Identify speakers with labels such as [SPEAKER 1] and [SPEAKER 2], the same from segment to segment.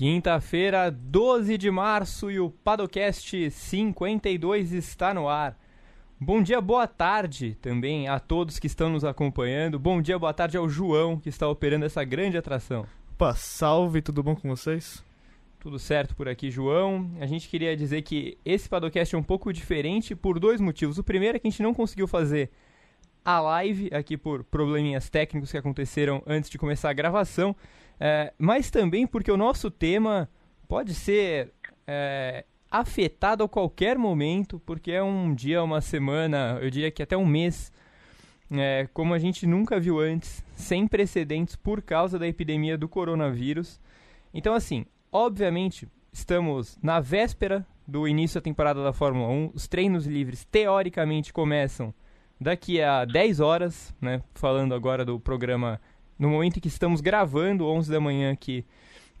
[SPEAKER 1] Quinta-feira, 12 de março e o Padocast 52 está no ar. Bom dia, boa tarde também a todos que estão nos acompanhando. Bom dia, boa tarde ao João que está operando essa grande atração.
[SPEAKER 2] Opa, salve, tudo bom com vocês?
[SPEAKER 1] Tudo certo por aqui, João. A gente queria dizer que esse Padocast é um pouco diferente por dois motivos. O primeiro é que a gente não conseguiu fazer a live aqui por probleminhas técnicos que aconteceram antes de começar a gravação, é, mas também porque o nosso tema pode ser é, afetado a qualquer momento, porque é um dia, uma semana, eu diria que até um mês, é, como a gente nunca viu antes, sem precedentes por causa da epidemia do coronavírus. Então, assim, obviamente, estamos na véspera do início da temporada da Fórmula 1. Os treinos livres, teoricamente, começam daqui a 10 horas, né? Falando agora do programa no momento em que estamos gravando, 11 da manhã aqui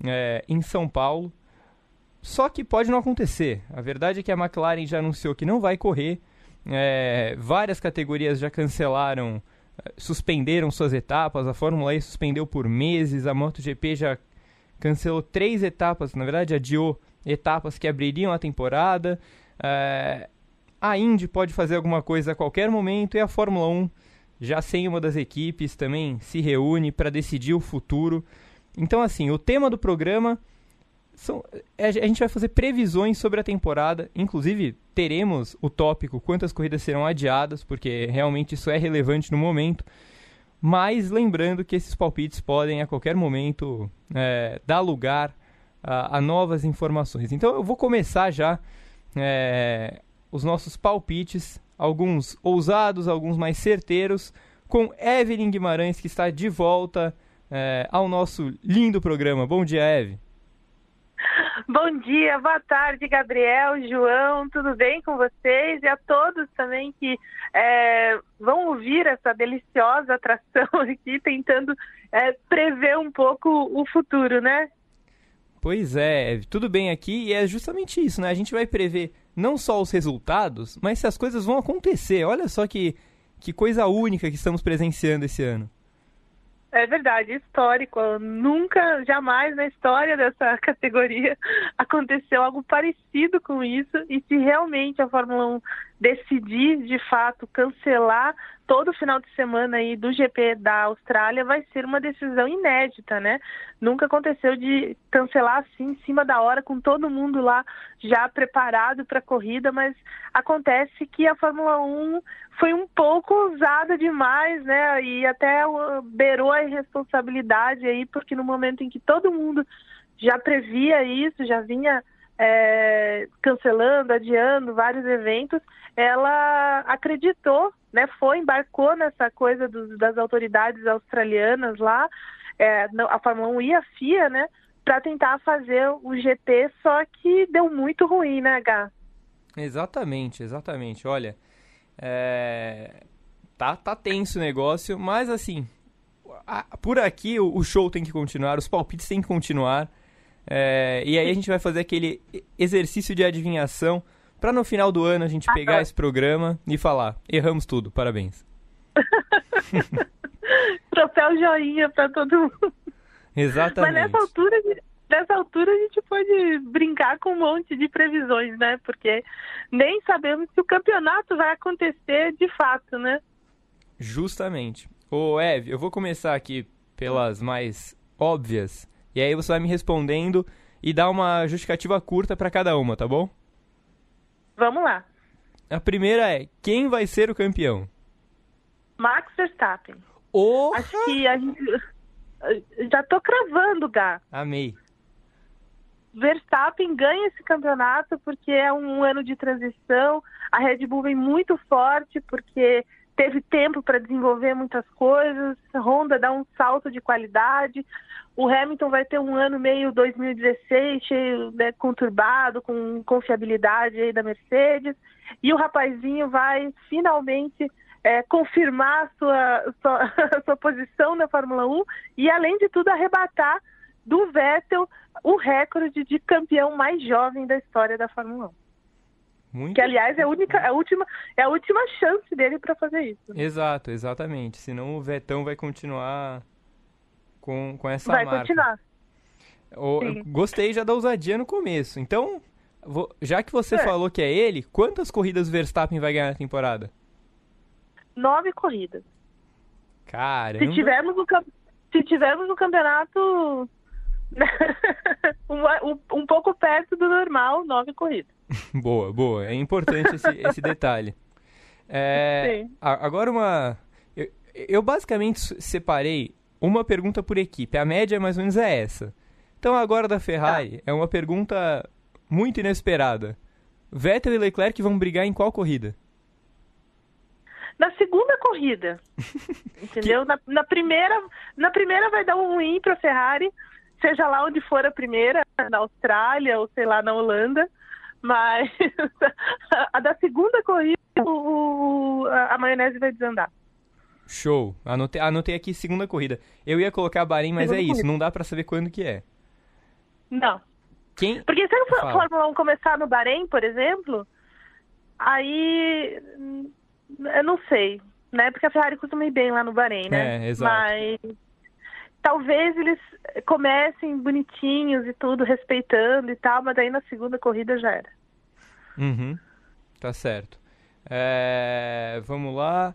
[SPEAKER 1] é, em São Paulo. Só que pode não acontecer. A verdade é que a McLaren já anunciou que não vai correr. É, várias categorias já cancelaram, é, suspenderam suas etapas. A Fórmula E suspendeu por meses. A MotoGP já cancelou três etapas, na verdade adiou etapas que abririam a temporada. É, a Indy pode fazer alguma coisa a qualquer momento e a Fórmula 1, já sem uma das equipes, também se reúne para decidir o futuro. Então, assim, o tema do programa são, é, a gente vai fazer previsões sobre a temporada. Inclusive, teremos o tópico quantas corridas serão adiadas, porque realmente isso é relevante no momento. Mas lembrando que esses palpites podem a qualquer momento é, dar lugar a, a, novas informações. Então eu vou começar já é, os nossos palpites, alguns ousados, alguns mais certeiros, com Evelyn Guimarães, que está de volta é, ao nosso lindo programa. Bom dia, Eve.
[SPEAKER 3] Bom dia, boa tarde, Gabriel, João, tudo bem com vocês? E a todos também que é, vão ouvir essa deliciosa atração aqui, tentando é, prever um pouco o futuro, né?
[SPEAKER 1] Pois é, tudo bem aqui e é justamente isso, né? A gente vai prever não só os resultados, mas se as coisas vão acontecer. Olha só que, que coisa única que estamos presenciando esse ano.
[SPEAKER 3] É verdade, histórico. Nunca, jamais na história dessa categoria aconteceu algo parecido com isso. E se realmente a Fórmula 1 decidir, de fato, cancelar todo final de semana aí do GP da Austrália, vai ser uma decisão inédita, né? Nunca aconteceu de cancelar assim, em cima da hora, com todo mundo lá já preparado para a corrida, mas acontece que a Fórmula 1 foi um pouco ousada demais, né? E até beirou a irresponsabilidade aí, porque no momento em que todo mundo já previa isso, já vinha é, cancelando, adiando vários eventos, ela acreditou, né, foi, embarcou nessa coisa dos, das autoridades australianas lá, é, a Fórmula 1 e a FIA, né, para tentar fazer o GP, só que deu muito ruim, né, Gá?
[SPEAKER 1] Exatamente, exatamente. Olha, é... tá, tá tenso o negócio, mas assim, a, por aqui o, o, show tem que continuar, os palpites têm que continuar. É... e aí a gente vai fazer aquele exercício de adivinhação para no final do ano a gente pegar ah, esse programa e falar: erramos tudo, parabéns.
[SPEAKER 3] Troféu joinha para todo mundo.
[SPEAKER 1] Exatamente.
[SPEAKER 3] Mas nessa altura, nessa altura a gente pode brincar com um monte de previsões, né? Porque nem sabemos se o campeonato vai acontecer de fato, né?
[SPEAKER 1] Justamente. Ô, Eve, eu vou começar aqui pelas mais óbvias. E aí você vai me respondendo e dar uma justificativa curta para cada uma, tá bom?
[SPEAKER 3] Vamos lá.
[SPEAKER 1] A primeira é: quem vai ser o campeão?
[SPEAKER 3] Max Verstappen.
[SPEAKER 1] Oh!
[SPEAKER 3] Acho que a gente. Já tô cravando, Gá.
[SPEAKER 1] Amei.
[SPEAKER 3] Verstappen ganha esse campeonato porque é um ano de transição. A Red Bull vem muito forte porque teve tempo para desenvolver muitas coisas. Honda dá um salto de qualidade. O Hamilton vai ter um ano meio 2016, cheio, né, conturbado, com confiabilidade aí da Mercedes. E o rapazinho vai finalmente é, confirmar sua, sua, sua posição na Fórmula 1 e, além de tudo, arrebatar do Vettel o recorde de campeão mais jovem da história da Fórmula 1. Muito que aliás é a única, é a última, é a última chance dele para fazer isso.
[SPEAKER 1] Exato, exatamente. Senão o Vetão vai continuar com, com essa
[SPEAKER 3] vai
[SPEAKER 1] marca.
[SPEAKER 3] Vai continuar.
[SPEAKER 1] Gostei já da ousadia no começo. Então, vou- já que você
[SPEAKER 3] É.
[SPEAKER 1] falou que é ele, quantas corridas o Verstappen vai ganhar na temporada?
[SPEAKER 3] Nove corridas.
[SPEAKER 1] Caramba.
[SPEAKER 3] Se tivermos cam- se tivermos no campeonato um, um- um pouco perto do normal, nove corridas.
[SPEAKER 1] Boa, boa. É importante esse, esse detalhe. É,
[SPEAKER 3] Sim.
[SPEAKER 1] a- agora uma. Eu, eu basicamente separei uma pergunta por equipe. A média mais ou menos é essa. Então agora da Ferrari é uma pergunta muito inesperada. Vettel e Leclerc vão brigar em qual corrida?
[SPEAKER 3] Na segunda corrida, entendeu? Na, na primeira, na primeira vai dar um ruim para Ferrari, seja lá onde for a primeira, na Austrália ou sei lá na Holanda, mas a da segunda corrida o- a maionese vai desandar.
[SPEAKER 1] Show. Anotei, anotei aqui segunda corrida. Eu ia colocar Bahrein, mas
[SPEAKER 3] Segunda
[SPEAKER 1] é isso.
[SPEAKER 3] corrida.
[SPEAKER 1] Não dá pra saber quando que é.
[SPEAKER 3] Não,
[SPEAKER 1] Quem?
[SPEAKER 3] porque se a. Fórmula 1 começar no Bahrein, por exemplo, aí hum, eu não sei, né? Porque a Ferrari costuma ir bem lá no Bahrein, né?
[SPEAKER 1] É, exato.
[SPEAKER 3] Mas talvez eles comecem bonitinhos e tudo, respeitando e tal, mas daí na segunda corrida já era.
[SPEAKER 1] Uhum. Tá certo. É, vamos lá.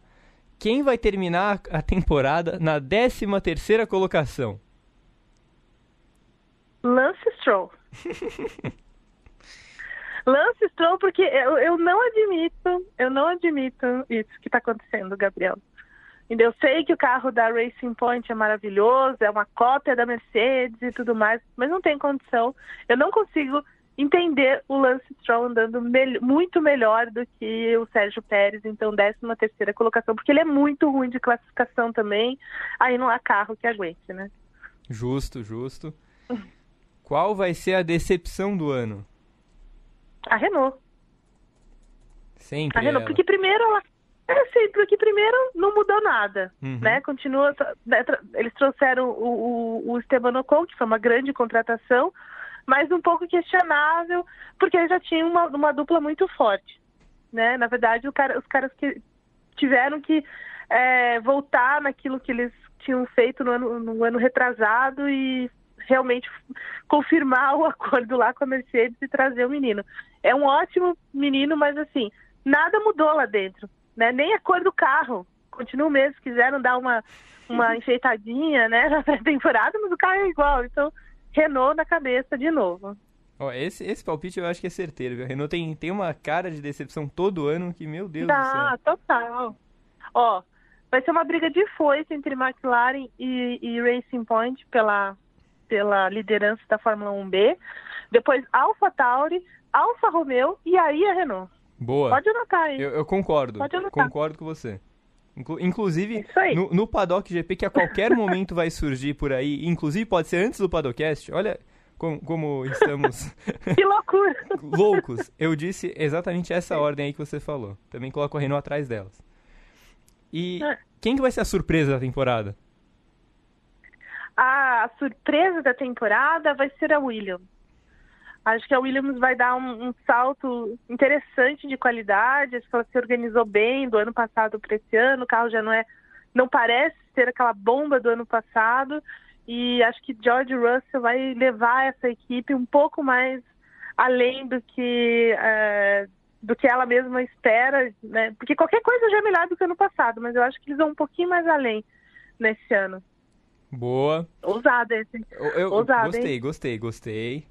[SPEAKER 1] Quem vai terminar a temporada na 13 terceira colocação?
[SPEAKER 3] Lance Stroll. Lance Stroll, porque eu, eu não admito, eu não admito isso que está acontecendo, Gabriel. Eu sei que o carro da Racing Point é maravilhoso, é uma cópia da Mercedes e tudo mais, mas não tem condição. Eu não consigo entender o Lance Stroll andando mel- muito melhor do que o Sérgio Pérez, então 13 terceira colocação, porque ele é muito ruim de classificação também, aí não há carro que aguente, né?
[SPEAKER 1] Justo, justo. Qual vai ser a decepção do ano?
[SPEAKER 3] A Renault.
[SPEAKER 1] Sempre
[SPEAKER 3] A Renault,
[SPEAKER 1] ela.
[SPEAKER 3] porque primeiro ela. É assim, porque primeiro não mudou nada,
[SPEAKER 1] Uhum.
[SPEAKER 3] né? Continua. né, Eles trouxeram o, o, o Esteban Ocon, que foi uma grande contratação, mas um pouco questionável, porque já tinham uma, uma dupla muito forte, né? Na verdade, cara, os caras que tiveram que é, voltar naquilo que eles tinham feito no ano, no ano retrasado e realmente confirmar o acordo lá com a Mercedes e trazer o menino. É um ótimo menino, mas assim, nada mudou lá dentro, né? Nem a cor do carro. Continua o mesmo, quiseram dar uma, uma enfeitadinha, né, na pré-temporada, mas o carro é igual. Então, Renault na cabeça de novo.
[SPEAKER 1] Ó, esse, esse palpite eu acho que é certeiro, viu? A Renault tem, tem uma cara de decepção todo ano que, meu Deus do
[SPEAKER 3] Tá,
[SPEAKER 1] céu.
[SPEAKER 3] total. Ó, vai ser uma briga de foice entre McLaren e, e Racing Point pela, pela liderança da Fórmula 1B. Depois Alfa Tauri, Alfa Romeo e aí a Renault.
[SPEAKER 1] Boa.
[SPEAKER 3] Pode anotar aí.
[SPEAKER 1] Eu, eu concordo.
[SPEAKER 3] Pode anotar.
[SPEAKER 1] Concordo com você. Inclu- inclusive, no, no Paddock GP, que a qualquer momento vai surgir por aí, inclusive pode ser antes do Paddockcast, olha como, como estamos
[SPEAKER 3] Que loucura!
[SPEAKER 1] loucos. Eu disse exatamente essa ordem aí que você falou. Também coloco a Renault atrás delas. E
[SPEAKER 3] É.
[SPEAKER 1] quem que vai ser a surpresa da temporada?
[SPEAKER 3] A surpresa da temporada vai ser a Williams. Acho que a Williams vai dar um, um salto interessante de qualidade. Acho que ela se organizou bem do ano passado para esse ano. O carro já não é, não parece ser aquela bomba do ano passado. E acho que George Russell vai levar essa equipe um pouco mais além do que eh, do que ela mesma espera, né? Porque qualquer coisa já é melhor do que ano passado, mas eu acho que eles vão um pouquinho mais além nesse ano.
[SPEAKER 1] Boa.
[SPEAKER 3] Ousado esse.
[SPEAKER 1] Eu, eu-
[SPEAKER 3] Ousado,
[SPEAKER 1] gostei,
[SPEAKER 3] hein?
[SPEAKER 1] gostei, gostei.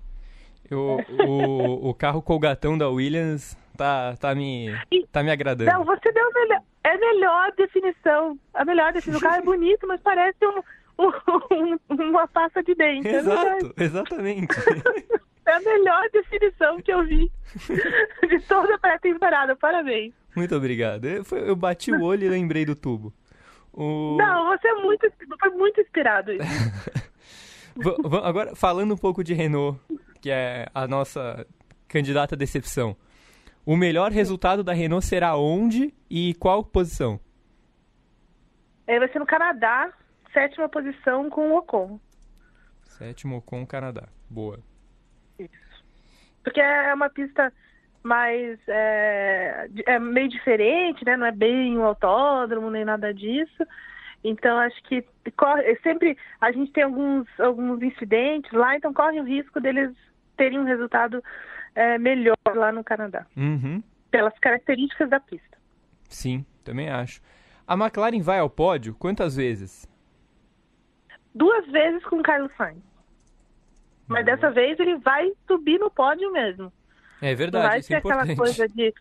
[SPEAKER 1] Eu- o, o carro colgatão da Williams tá, tá, me, tá me agradando.
[SPEAKER 3] Não, você deu a melhor, é a melhor definição. A melhor definição. O carro é bonito, mas parece um, um- uma pasta de dente. É.
[SPEAKER 1] Exato, exatamente.
[SPEAKER 3] É a melhor definição que eu vi de toda a pré-temporada. Parabéns.
[SPEAKER 1] Muito obrigado. Eu, foi- eu bati o olho e lembrei do tubo. O-
[SPEAKER 3] Não, você é muito, foi muito inspirado.
[SPEAKER 1] Agora, falando um pouco de Renault, que é a nossa candidata à decepção. O melhor resultado da Renault será onde e qual posição?
[SPEAKER 3] É, vai ser no Canadá, sétima posição com o Ocon.
[SPEAKER 1] Sétimo com o Canadá. Boa.
[SPEAKER 3] Porque é uma pista mais. É, é meio diferente, né? Não é bem um autódromo nem nada disso. Então acho que corre, sempre a gente tem alguns, alguns incidentes lá, então corre o risco deles terem um resultado é, melhor lá no Canadá.
[SPEAKER 1] Uhum.
[SPEAKER 3] Pelas características da pista.
[SPEAKER 1] Sim, também acho. A McLaren vai ao pódio quantas vezes?
[SPEAKER 3] Duas vezes com o Carlos Sainz. Mas dessa vez ele vai subir no pódio mesmo.
[SPEAKER 1] É verdade,
[SPEAKER 3] vai
[SPEAKER 1] isso é
[SPEAKER 3] importante.
[SPEAKER 1] aquela
[SPEAKER 3] coisa de,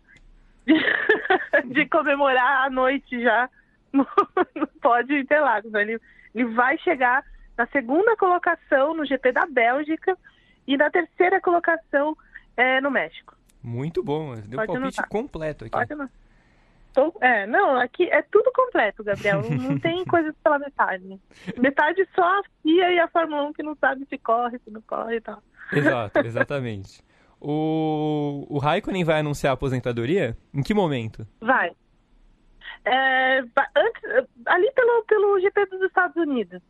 [SPEAKER 3] de, de, comemorar a noite já no, no pódio Interlagos. Ele, ele vai chegar na segunda colocação no GP da Bélgica e na terceira colocação é, no México.
[SPEAKER 1] Muito bom, deu um palpite anotar. completo aqui.
[SPEAKER 3] Pode Tô, é, não, aqui é tudo completo, Gabriel. Não, tem coisas pela metade. Metade só a FIA e a Fórmula 1 que não sabe se corre, se não corre e tal.
[SPEAKER 1] Exato, exatamente. o, o Raikkonen vai anunciar a aposentadoria? Em que momento?
[SPEAKER 3] Vai. É, antes, ali pelo, pelo GP dos Estados Unidos.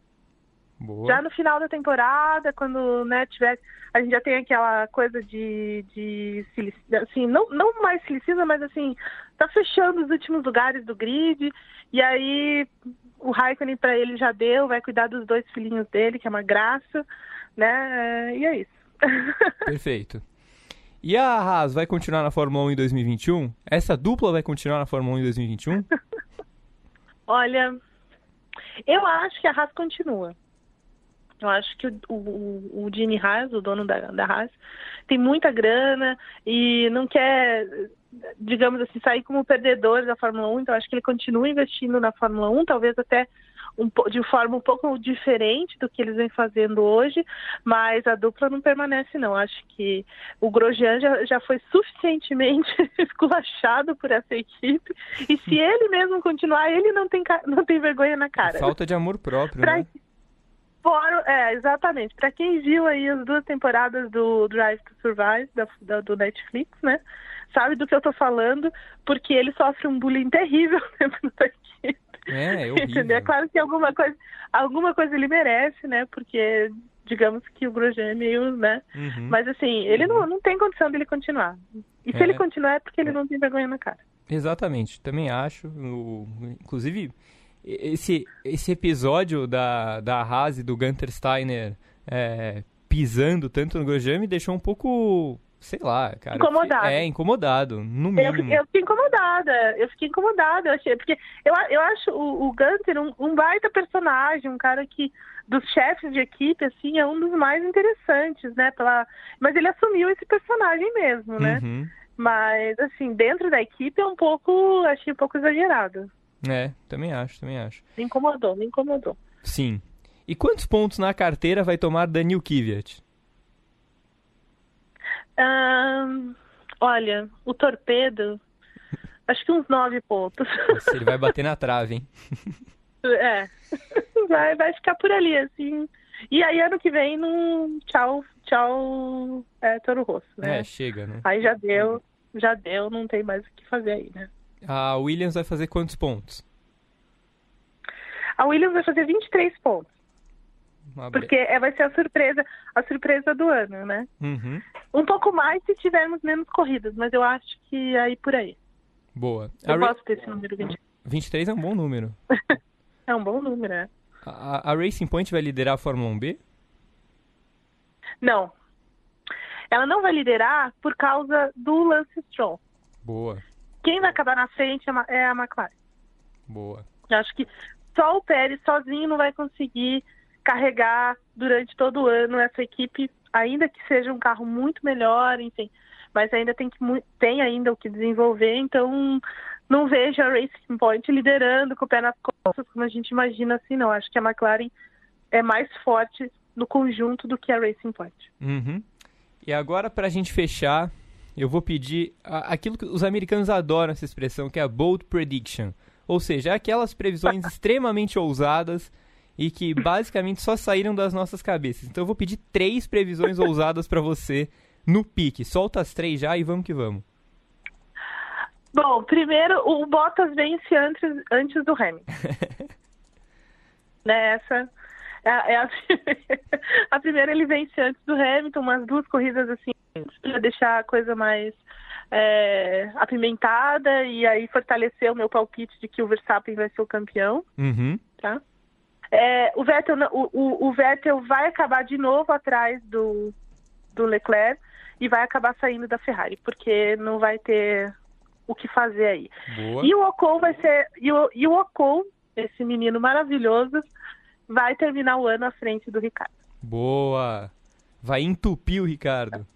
[SPEAKER 1] Boa.
[SPEAKER 3] Já no final da temporada, quando né, tiver. A gente já tem aquela coisa de. de assim, não, não mais silicina, mas assim, tá fechando os últimos lugares do grid. E aí o Raikkonen para ele já deu, vai cuidar dos dois filhinhos dele, que é uma graça, né? E é isso.
[SPEAKER 1] Perfeito. E a Haas vai continuar na Fórmula 1 em 2021? Essa dupla vai continuar na Fórmula 1 em 2021?
[SPEAKER 3] Olha, eu acho que a Haas continua. Eu acho que o, o, o Gene Haas, o dono da, da Haas, tem muita grana e não quer, digamos assim, sair como perdedor da Fórmula 1. Então, acho que ele continua investindo na Fórmula 1, talvez até um, de forma um pouco diferente do que eles vêm fazendo hoje, mas a dupla não permanece, não. Acho que o Grosjean já, já foi suficientemente esculachado por essa equipe, e se ele mesmo continuar, ele não tem, não tem vergonha na cara.
[SPEAKER 1] Falta de amor próprio, pra... né?
[SPEAKER 3] É, exatamente. Para quem viu aí as duas temporadas do Drive to Survive, da, da, do Netflix, né? Sabe do que eu tô falando, porque ele sofre um bullying terrível dentro da equipe.
[SPEAKER 1] É, é?
[SPEAKER 3] É claro que alguma coisa, alguma coisa ele merece, né? Porque, digamos que o Grosjean é meio, né?
[SPEAKER 1] Uhum.
[SPEAKER 3] Mas assim, ele não, não tem condição dele continuar. E se é. ele continuar é porque ele não tem vergonha na cara.
[SPEAKER 1] Exatamente, também acho. O, inclusive, esse, esse episódio da, da Haas e do Gunter Steiner é, pisando tanto no Grosjean me deixou um pouco sei lá, cara.
[SPEAKER 3] Incomodado.
[SPEAKER 1] É, incomodado, no mínimo.
[SPEAKER 3] Eu, eu fiquei incomodada, eu fiquei incomodada, eu achei, porque eu, eu acho o, o Gunter um, um baita personagem, um cara que, dos chefes de equipe, assim, é um dos mais interessantes, né, pela... mas ele assumiu esse personagem mesmo, né,
[SPEAKER 1] uhum.
[SPEAKER 3] mas, assim, dentro da equipe é um pouco, achei um pouco exagerado.
[SPEAKER 1] É, também acho, também acho.
[SPEAKER 3] Me incomodou, me incomodou.
[SPEAKER 1] Sim. E quantos pontos na carteira vai tomar Daniel Kvyat?
[SPEAKER 3] olha, o torpedo, acho que uns nove pontos.
[SPEAKER 1] Nossa, ele vai bater na trave, hein?
[SPEAKER 3] É, vai, vai ficar por ali, assim. E aí, ano que vem, no tchau, tchau, é, Toro Rosso, né?
[SPEAKER 1] É, chega, né?
[SPEAKER 3] Aí já deu, já deu, não tem mais o que fazer aí, né?
[SPEAKER 1] A Williams vai fazer quantos pontos?
[SPEAKER 3] A Williams vai fazer 23 pontos. Porque é, vai ser a surpresa, a surpresa do ano, né?
[SPEAKER 1] Uhum.
[SPEAKER 3] Um pouco mais se tivermos menos corridas, mas eu acho que é aí por aí.
[SPEAKER 1] Boa.
[SPEAKER 3] Eu gosto desse número 23.
[SPEAKER 1] 23 é um bom número.
[SPEAKER 3] é um bom número, é.
[SPEAKER 1] A, a Racing Point vai liderar a Fórmula 1B?
[SPEAKER 3] Não. Ela não vai liderar por causa do Lance Stroll.
[SPEAKER 1] Boa.
[SPEAKER 3] Quem vai acabar na frente é, é a McLaren.
[SPEAKER 1] Boa.
[SPEAKER 3] Eu acho que só o Pérez sozinho não vai conseguir carregar durante todo o ano essa equipe, ainda que seja um carro muito melhor, enfim, mas ainda tem que tem ainda o que desenvolver, então não vejo a Racing Point liderando com o pé nas costas, como a gente imagina assim, não. Acho que a McLaren é mais forte no conjunto do que a Racing Point.
[SPEAKER 1] Uhum. E agora, para a gente fechar, eu vou pedir aquilo que os americanos adoram essa expressão, que é a bold prediction. Ou seja, aquelas previsões extremamente ousadas e que basicamente só saíram das nossas cabeças. Então eu vou pedir três previsões ousadas para você no pique. Solta as três já e vamos que vamos.
[SPEAKER 3] Bom, primeiro o Bottas vence antes, antes do Hamilton. Nessa. É, é a, a, primeira ele vence antes do Hamilton, umas duas corridas assim, para deixar a coisa mais, é, apimentada e aí fortalecer o meu palpite de que o Verstappen vai ser o campeão,
[SPEAKER 1] Uhum.
[SPEAKER 3] tá? É, o, Vettel, o, o- o Vettel vai acabar de novo atrás do, do Leclerc e vai acabar saindo da Ferrari, porque não vai ter o que fazer aí.
[SPEAKER 1] Boa.
[SPEAKER 3] E o Ocon vai ser. E o, e o Ocon, esse menino maravilhoso, vai terminar o ano à frente do Ricardo.
[SPEAKER 1] Boa. Vai entupir o Ricardo.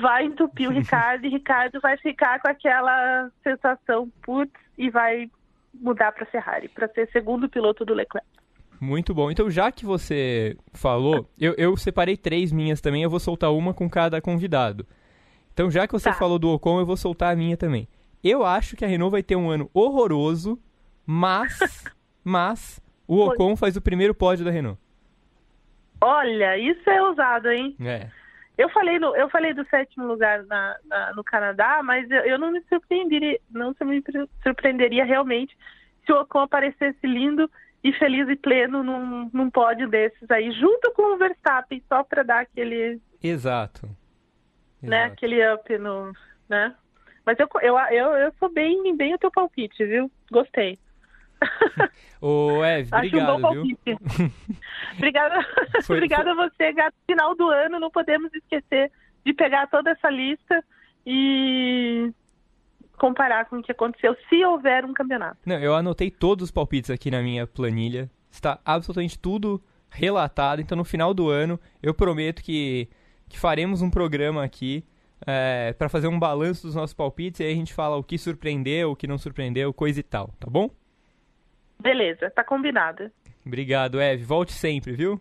[SPEAKER 3] Vai entupir o Ricardo e Ricardo vai ficar com aquela sensação putz e vai mudar para Ferrari, para ser segundo piloto do Leclerc.
[SPEAKER 1] Muito bom. Então, já que você falou, eu, eu separei três minhas também, eu vou soltar uma com cada convidado. Então, já que você
[SPEAKER 3] Tá.
[SPEAKER 1] falou do Ocon, eu vou soltar a minha também. Eu acho que a Renault vai ter um ano horroroso, mas, mas, o Ocon faz o primeiro pódio da Renault.
[SPEAKER 3] Olha, isso é ousado, hein?
[SPEAKER 1] É.
[SPEAKER 3] Eu falei, no, eu falei do sétimo lugar na, na- no Canadá, mas eu, eu não me surpreenderia, não me pre- surpreenderia realmente se o Ocon aparecesse lindo e feliz e pleno num, num pódio desses aí, junto com o Verstappen, só para dar aquele,
[SPEAKER 1] Exato.
[SPEAKER 3] né,
[SPEAKER 1] Exato.
[SPEAKER 3] aquele up no, né? Mas eu, eu, eu, eu sou bem, bem o teu palpite, viu? Gostei.
[SPEAKER 1] Ô, Eve,
[SPEAKER 3] Acho um
[SPEAKER 1] obrigado, viu?
[SPEAKER 3] Obrigada, Foi, Obrigada a você, Gato. Final do ano, não podemos esquecer de pegar toda essa lista e comparar com o que aconteceu, se houver um campeonato.
[SPEAKER 1] Não, eu anotei todos os palpites aqui na minha planilha. Está absolutamente tudo relatado. Então, no final do ano, eu prometo que, que faremos um programa aqui é, para fazer um balanço dos nossos palpites. E aí a gente fala o que surpreendeu, o que não surpreendeu, coisa e tal, tá bom?
[SPEAKER 3] Beleza, tá combinado.
[SPEAKER 1] Obrigado, Eve. Volte sempre, viu?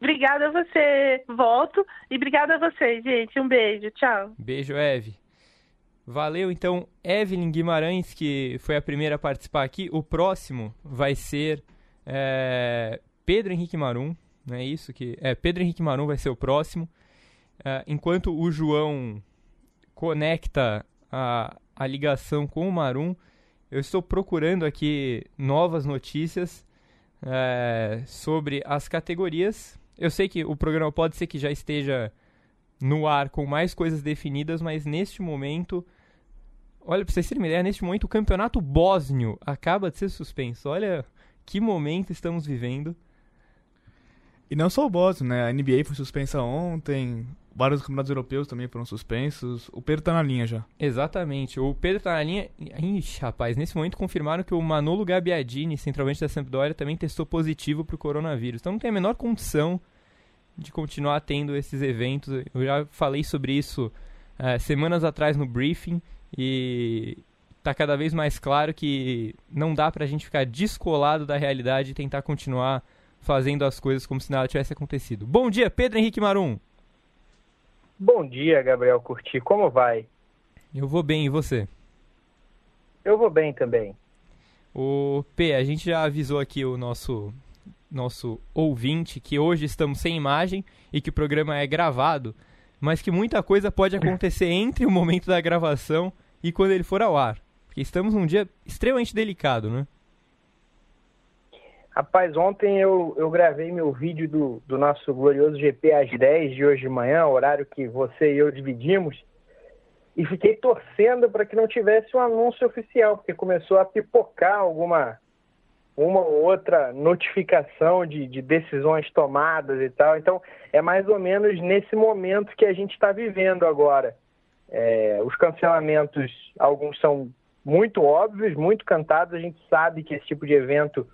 [SPEAKER 3] Obrigada a você, volto. E obrigada a vocês, gente. Um beijo, tchau.
[SPEAKER 1] Beijo, Eve. Valeu, então, Evelyn Guimarães, que foi a primeira a participar aqui. O próximo vai ser é, Pedro Henrique Marum, não é isso? que É, Pedro Henrique Marum vai ser o próximo. É, enquanto o João conecta a, a ligação com o Marum, eu estou procurando aqui novas notícias é, sobre as categorias. Eu sei que o programa pode ser que já esteja no ar com mais coisas definidas, mas neste momento, olha, pra vocês terem uma ideia, neste momento o campeonato bósnio acaba de ser suspenso. Olha que momento estamos vivendo.
[SPEAKER 2] E não só o Boston, né? A NBA foi suspensa ontem, vários campeonatos europeus também foram suspensos. O Pedro tá na linha já.
[SPEAKER 1] Exatamente. O Pedro tá na linha. Ixi, rapaz, nesse momento confirmaram que o Manolo Gabbiadini, centralmente da Sampdoria, também testou positivo pro coronavírus. Então não tem a menor condição de continuar tendo esses eventos. Eu já falei sobre isso eh, semanas atrás no briefing e tá cada vez mais claro que não dá pra gente ficar descolado da realidade e tentar continuar fazendo as coisas como se nada tivesse acontecido. Bom dia, Pedro Henrique Marum.
[SPEAKER 4] Bom dia, Gabriel Curti. Como vai?
[SPEAKER 1] Eu vou bem, e você?
[SPEAKER 4] Eu vou bem também.
[SPEAKER 1] O P, a gente já avisou aqui o nosso nosso ouvinte que hoje estamos sem imagem e que o programa é gravado, mas que muita coisa pode acontecer entre o momento da gravação e quando ele for ao ar. Porque estamos num dia extremamente delicado, né?
[SPEAKER 4] Rapaz, ontem eu, eu gravei meu vídeo do, do nosso glorioso GP às 10 de hoje de manhã, horário que você e eu dividimos, e fiquei torcendo para que não tivesse um anúncio oficial, porque começou a pipocar alguma uma ou outra notificação de, de decisões tomadas e tal. Então, é mais ou menos nesse momento que a gente está vivendo agora. É, os cancelamentos, alguns são muito óbvios, muito cantados. A gente sabe que esse tipo de evento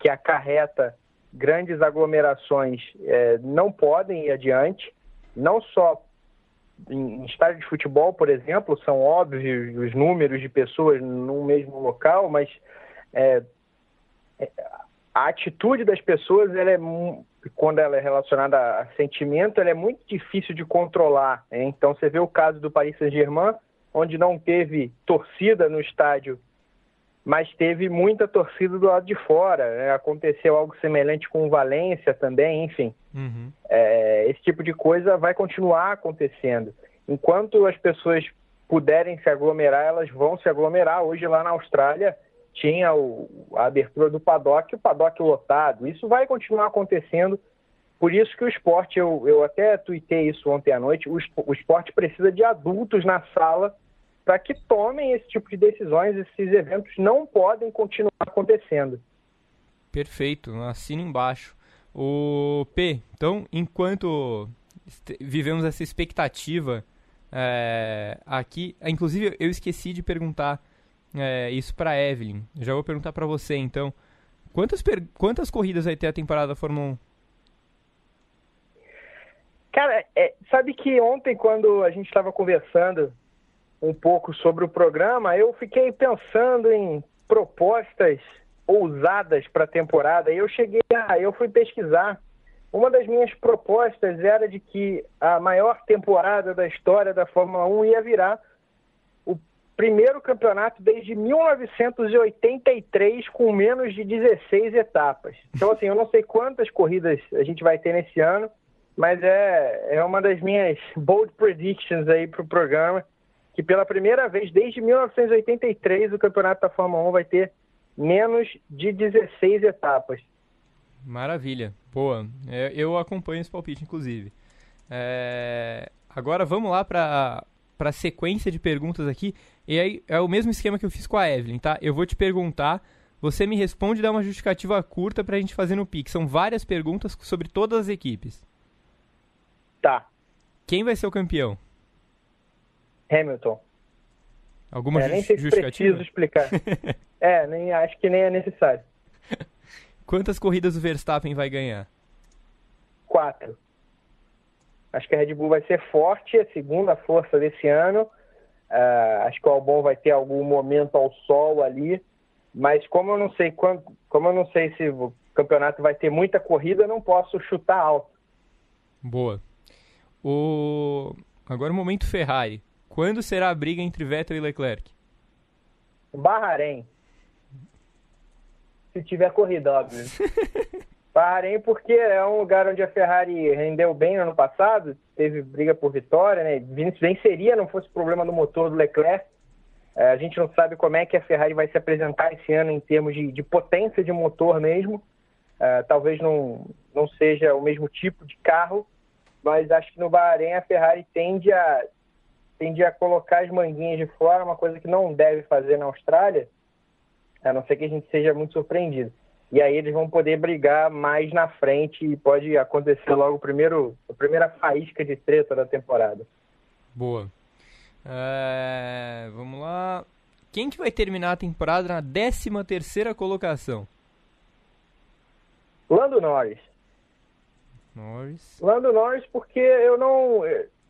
[SPEAKER 4] que acarreta grandes aglomerações é, não podem ir adiante, não só em, estádio de futebol, por exemplo, são óbvios os números de pessoas no mesmo local, mas é, a atitude das pessoas, ela é, quando ela é relacionada a sentimento, ela é muito difícil de controlar. Hein? Então, você vê o caso do Paris Saint-Germain, onde não teve torcida no estádio, mas teve muita torcida do lado de fora. Né? Aconteceu algo semelhante com o Valência também, enfim.
[SPEAKER 1] Uhum.
[SPEAKER 4] É, esse tipo de coisa vai continuar acontecendo. Enquanto as pessoas puderem se aglomerar, elas vão se aglomerar. Hoje, lá na Austrália, tinha o, a abertura do paddock, o paddock lotado. Isso vai continuar acontecendo por isso que o esporte, eu, eu até tuitei isso ontem à noite, o, o esporte precisa de adultos na sala para que tomem esse tipo de decisões. Esses eventos não podem continuar acontecendo.
[SPEAKER 1] Perfeito, assino embaixo. O P, então, enquanto vivemos essa expectativa é, aqui, inclusive eu esqueci de perguntar é, isso para Evelyn. Já vou perguntar para você, então. Quantas, quantas corridas vai ter a temporada da Fórmula 1?
[SPEAKER 4] Cara, é, sabe que ontem, quando a gente estava conversando um pouco sobre o programa, eu fiquei pensando em propostas ousadas para a temporada. E eu cheguei a, eu fui pesquisar. Uma das minhas propostas era de que a maior temporada da história da Fórmula 1 ia virar primeiro campeonato desde 1983 com menos de 16 etapas. Então, assim, eu não sei quantas corridas a gente vai ter nesse ano, mas é, é uma das minhas bold predictions aí para o programa, que pela primeira vez desde 1983 o campeonato da Fórmula 1 vai ter menos de 16 etapas.
[SPEAKER 1] Maravilha, boa. É, eu acompanho esse palpite, inclusive. É... Agora vamos lá para a sequência de perguntas aqui. E aí é o mesmo esquema que eu fiz com a Evelyn, tá? Eu vou te perguntar, você me responde e dá uma justificativa curta pra gente fazer no Pix. São várias perguntas sobre todas as equipes.
[SPEAKER 4] Tá.
[SPEAKER 1] Quem vai ser o campeão?
[SPEAKER 4] Hamilton.
[SPEAKER 1] Alguma
[SPEAKER 4] é, nem sei se preciso explicar. é, nem, acho que nem é necessário.
[SPEAKER 1] Quantas corridas o Verstappen vai ganhar?
[SPEAKER 4] Quatro. Acho que a Red Bull vai ser forte, a segunda força desse ano. Uh, acho que o Albon vai ter algum momento ao sol ali, mas como eu não sei quando, como eu não sei se o campeonato vai ter muita corrida, eu não posso chutar alto.
[SPEAKER 1] Boa. O agora o momento Ferrari. Quando será a briga entre Vettel e Leclerc?
[SPEAKER 4] Bahrein. Se tiver corrida, óbvio. Bahrein porque é um lugar onde a Ferrari rendeu bem no ano passado, teve briga por vitória, né? Venceria, não fosse problema do motor do Leclerc. É, a gente não sabe como é que a Ferrari vai se apresentar esse ano em termos de, de potência de motor mesmo. É, talvez não, não seja o mesmo tipo de carro, mas acho que no Bahrein a Ferrari tende a, tende a colocar as manguinhas de fora, uma coisa que não deve fazer na Austrália, a não ser que a gente seja muito surpreendido e aí eles vão poder brigar mais na frente e pode acontecer logo o primeiro, a primeira faísca de treta da temporada.
[SPEAKER 1] Boa. É, vamos lá. Quem que vai terminar a temporada na 13 terceira colocação?
[SPEAKER 4] Lando Norris.
[SPEAKER 1] Norris.
[SPEAKER 4] Lando Norris porque eu não...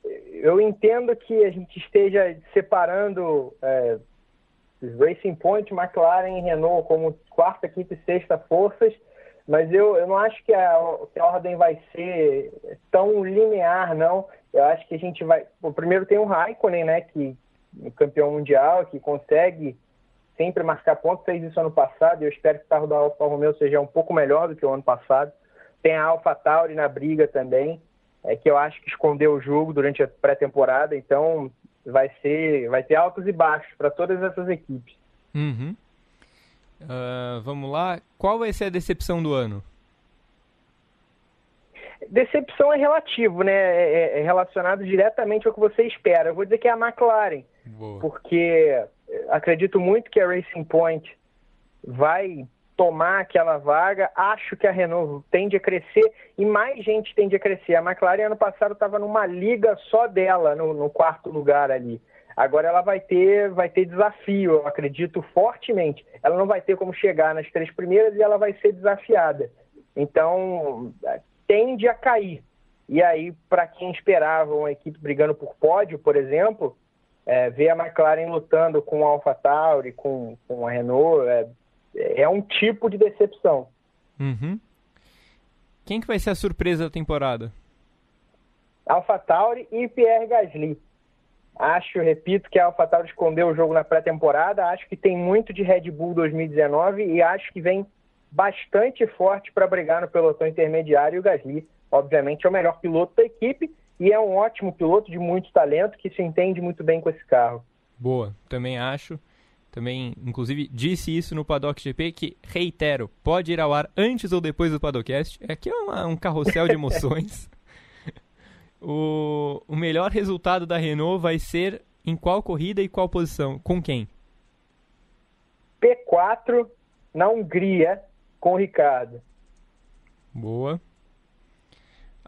[SPEAKER 4] Eu entendo que a gente esteja separando é, Racing Point, McLaren e Renault como quarta, quinta e sexta forças, mas eu, eu não acho que a, que a ordem vai ser tão linear, não. Eu acho que a gente vai. O primeiro tem o Raikkonen, né, que é campeão mundial, que consegue sempre marcar pontos, fez isso ano passado, e eu espero que o carro da Alfa Romeo seja um pouco melhor do que o ano passado. Tem a Alfa Tauri na briga também, é, que eu acho que escondeu o jogo durante a pré-temporada, então vai ser, vai ter altos e baixos para todas essas equipes.
[SPEAKER 1] Uhum. Uh, vamos lá. Qual vai ser a decepção do ano?
[SPEAKER 4] Decepção é relativo, né? É, é, é relacionado diretamente ao que você espera. Eu vou dizer que é a McLaren,
[SPEAKER 1] Boa.
[SPEAKER 4] porque acredito muito que a Racing Point vai tomar aquela vaga. Acho que a Renault tende a crescer e mais gente tende a crescer. A McLaren ano passado estava numa liga só dela, no, no, quarto lugar ali. Agora ela vai ter, vai ter desafio, eu acredito fortemente. Ela não vai ter como chegar nas três primeiras e ela vai ser desafiada. Então, tende a cair. E aí, para quem esperava uma equipe brigando por pódio, por exemplo, é, ver a McLaren lutando com a AlphaTauri, com, com a Renault, é, é um tipo de decepção.
[SPEAKER 1] Uhum. Quem que vai ser a surpresa da temporada?
[SPEAKER 4] AlphaTauri e Pierre Gasly. Acho, repito, que a AlphaTauri escondeu o jogo na pré-temporada. Acho que tem muito de Red Bull 2019 e acho que vem bastante forte para brigar no pelotão intermediário. E o Gasly, obviamente, é o melhor piloto da equipe e é um ótimo piloto de muito talento que se entende muito bem com esse carro.
[SPEAKER 1] Boa, também acho. Também, inclusive, disse isso no Paddock GP, que, reitero, pode ir ao ar antes ou depois do Paddockcast. Aqui é uma, um carrossel de emoções. o, o melhor resultado da Renault vai ser em qual corrida e qual posição? Com quem?
[SPEAKER 4] P4 na Hungria com o Ricardo.
[SPEAKER 1] Boa.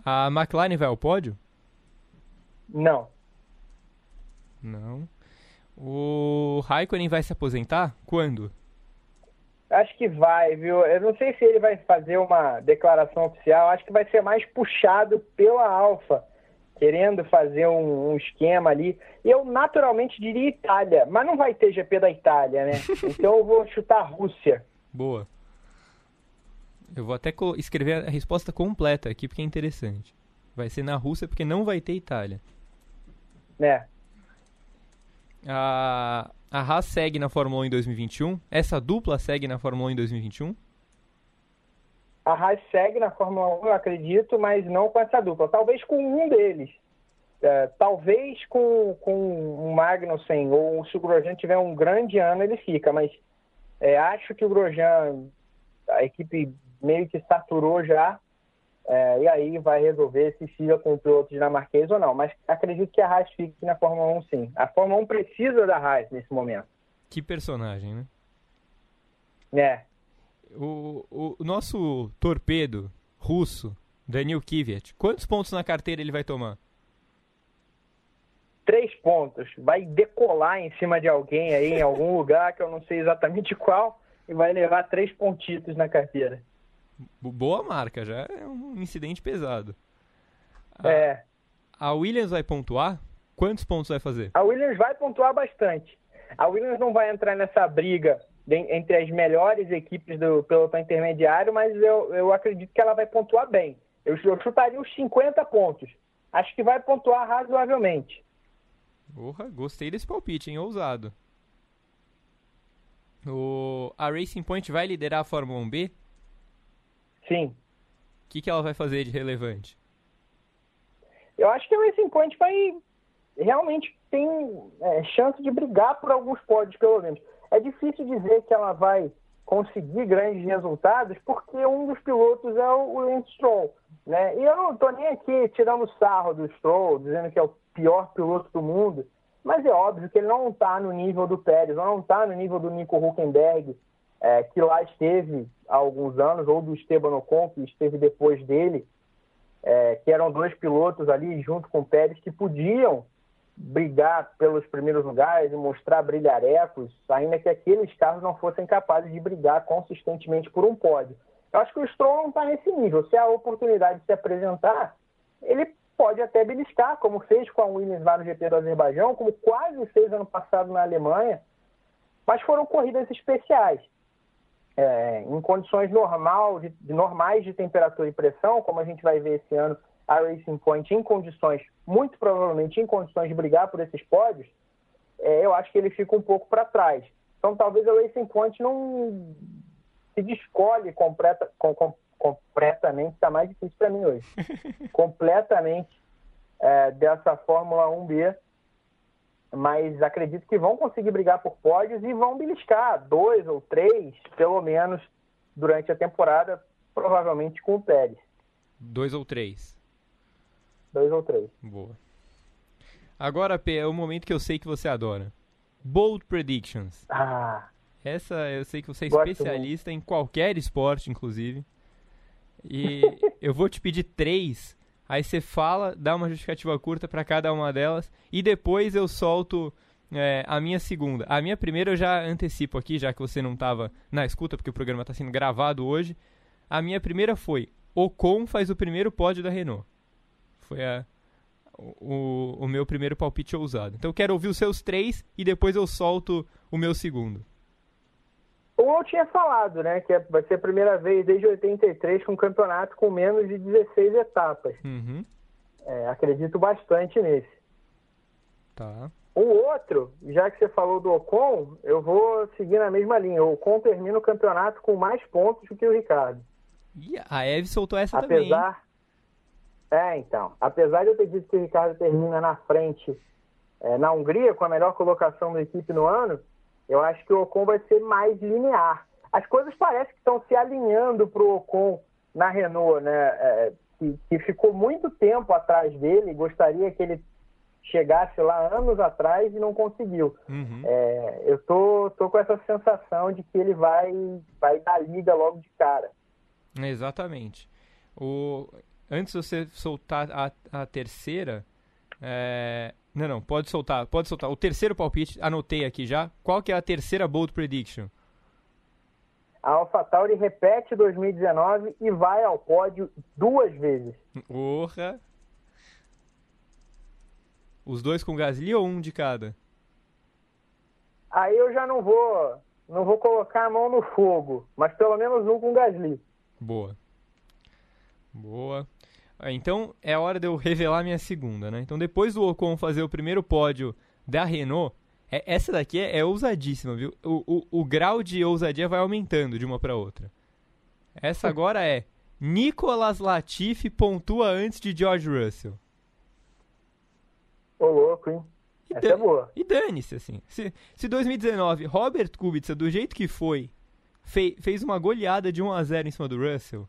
[SPEAKER 1] A McLaren vai ao pódio?
[SPEAKER 4] Não.
[SPEAKER 1] Não. O Raikkonen vai se aposentar? Quando?
[SPEAKER 4] Acho que vai, viu? Eu não sei se ele vai fazer uma declaração oficial. Acho que vai ser mais puxado pela Alfa, querendo fazer um, um esquema ali. Eu naturalmente diria Itália, mas não vai ter GP da Itália, né? Então eu vou chutar Rússia.
[SPEAKER 1] Boa. Eu vou até escrever a resposta completa aqui porque é interessante. Vai ser na Rússia porque não vai ter Itália.
[SPEAKER 4] Né?
[SPEAKER 1] A, a Haas segue na Fórmula 1 em 2021? Essa dupla segue na Fórmula 1 em 2021?
[SPEAKER 4] A Haas segue na Fórmula 1, eu acredito, mas não com essa dupla. Talvez com um deles. É, talvez com, com o Magnussen ou se o Grosjean tiver um grande ano, ele fica. Mas é, acho que o Grosjean, a equipe meio que saturou já é, e aí vai resolver se fica com o piloto dinamarquês ou não. Mas acredito que a Haas fique na Fórmula 1 sim. A Fórmula 1 precisa da Haas nesse momento.
[SPEAKER 1] Que personagem, né?
[SPEAKER 4] É.
[SPEAKER 1] O, o, o nosso torpedo russo, Daniel Kvyat, quantos pontos na carteira ele vai tomar?
[SPEAKER 4] Três pontos. Vai decolar em cima de alguém aí em algum lugar que eu não sei exatamente qual e vai levar três pontitos na carteira.
[SPEAKER 1] Boa marca, já é um incidente pesado.
[SPEAKER 4] A, é.
[SPEAKER 1] A Williams vai pontuar? Quantos pontos vai fazer?
[SPEAKER 4] A Williams vai pontuar bastante. A Williams não vai entrar nessa briga entre as melhores equipes do pelotão intermediário, mas eu, eu acredito que ela vai pontuar bem. Eu, eu chutaria os 50 pontos. Acho que vai pontuar razoavelmente.
[SPEAKER 1] Porra, gostei desse palpite, hein? Ousado. O, a Racing Point vai liderar a Fórmula 1B?
[SPEAKER 4] Sim. O
[SPEAKER 1] que, que ela vai fazer de relevante?
[SPEAKER 4] Eu acho que a Racing Point vai realmente tem é, chance de brigar por alguns pódios, pelo menos. É difícil dizer que ela vai conseguir grandes resultados, porque um dos pilotos é o Lance Stroll. Né? E eu não estou nem aqui tirando sarro do Stroll, dizendo que é o pior piloto do mundo, mas é óbvio que ele não está no nível do Pérez, não está no nível do Nico Huckenberg, é, que lá esteve há alguns anos, ou do Esteban Ocon, que esteve depois dele, é, que eram dois pilotos ali junto com o Pérez que podiam brigar pelos primeiros lugares e mostrar brilharecos, ainda que aqueles carros não fossem capazes de brigar consistentemente por um pódio. Eu acho que o Stroll não está nesse nível. Se a oportunidade de se apresentar, ele pode até beliscar, como fez com a Williams lá no GP do Azerbaijão, como quase fez ano passado na Alemanha, mas foram corridas especiais é, em condições normal, de, de, normais de temperatura e pressão, como a gente vai ver esse ano, a Racing Point em condições, muito provavelmente em condições de brigar por esses pódios, é, eu acho que ele fica um pouco para trás. Então talvez a Racing Point não se descolhe completa, com, com, completamente, está mais difícil para mim hoje, completamente é, dessa Fórmula 1B mas acredito que vão conseguir brigar por pódios e vão beliscar dois ou três, pelo menos, durante a temporada, provavelmente com o Pérez.
[SPEAKER 1] Dois ou três?
[SPEAKER 4] Dois ou três.
[SPEAKER 1] Boa. Agora, P, é o momento que eu sei que você adora. Bold Predictions.
[SPEAKER 4] Ah.
[SPEAKER 1] Essa eu sei que você é especialista muito. em qualquer esporte, inclusive. E eu vou te pedir três Aí você fala, dá uma justificativa curta para cada uma delas e depois eu solto é, a minha segunda. A minha primeira eu já antecipo aqui, já que você não estava na escuta, porque o programa está sendo gravado hoje. A minha primeira foi: Ocon faz o primeiro pódio da Renault. Foi a, o, o meu primeiro palpite ousado. Então eu quero ouvir os seus três e depois eu solto o meu segundo.
[SPEAKER 4] Como eu tinha falado, né? Que é, vai ser a primeira vez desde 83 com um campeonato com menos de 16 etapas.
[SPEAKER 1] Uhum.
[SPEAKER 4] É, acredito bastante nesse.
[SPEAKER 1] Tá.
[SPEAKER 4] O outro, já que você falou do Ocon, eu vou seguir na mesma linha. O Ocon termina o campeonato com mais pontos do que o Ricardo.
[SPEAKER 1] E a Eve soltou essa
[SPEAKER 4] apesar...
[SPEAKER 1] também.
[SPEAKER 4] É, então. Apesar de eu ter dito que o Ricardo termina na frente é, na Hungria, com a melhor colocação da equipe no ano, Eu acho que o Ocon vai ser mais linear. As coisas parecem que estão se alinhando para o Ocon na Renault, né? É, que, que ficou muito tempo atrás dele, gostaria que ele chegasse lá anos atrás e não conseguiu.
[SPEAKER 1] Uhum.
[SPEAKER 4] É, eu tô, tô com essa sensação de que ele vai, vai dar liga logo de cara.
[SPEAKER 1] Exatamente. O... Antes de você soltar a, a terceira. É... Não, não, pode soltar, pode soltar. O terceiro palpite, anotei aqui já. Qual que é a terceira bold prediction?
[SPEAKER 4] A AlphaTauri repete 2019 e vai ao pódio duas vezes.
[SPEAKER 1] Porra! Os dois com Gasly ou um de cada?
[SPEAKER 4] Aí eu já não vou, não vou colocar a mão no fogo, mas pelo menos um com Gasly.
[SPEAKER 1] Boa. Boa. Ah, Então é hora de eu revelar minha segunda, né? Então depois do Ocon fazer o primeiro pódio da Renault, é- essa daqui é, é ousadíssima, viu? O, o, o grau de ousadia vai aumentando de uma para outra. Essa agora é Nicolas Latifi pontua antes de George Russell.
[SPEAKER 4] Ô louco, hein?
[SPEAKER 1] E
[SPEAKER 4] Essa é boa.
[SPEAKER 1] E dane-se, assim. Se, se 2019, Robert Kubica, do jeito que foi, fei- fez uma goleada de 1x0 em cima do Russell,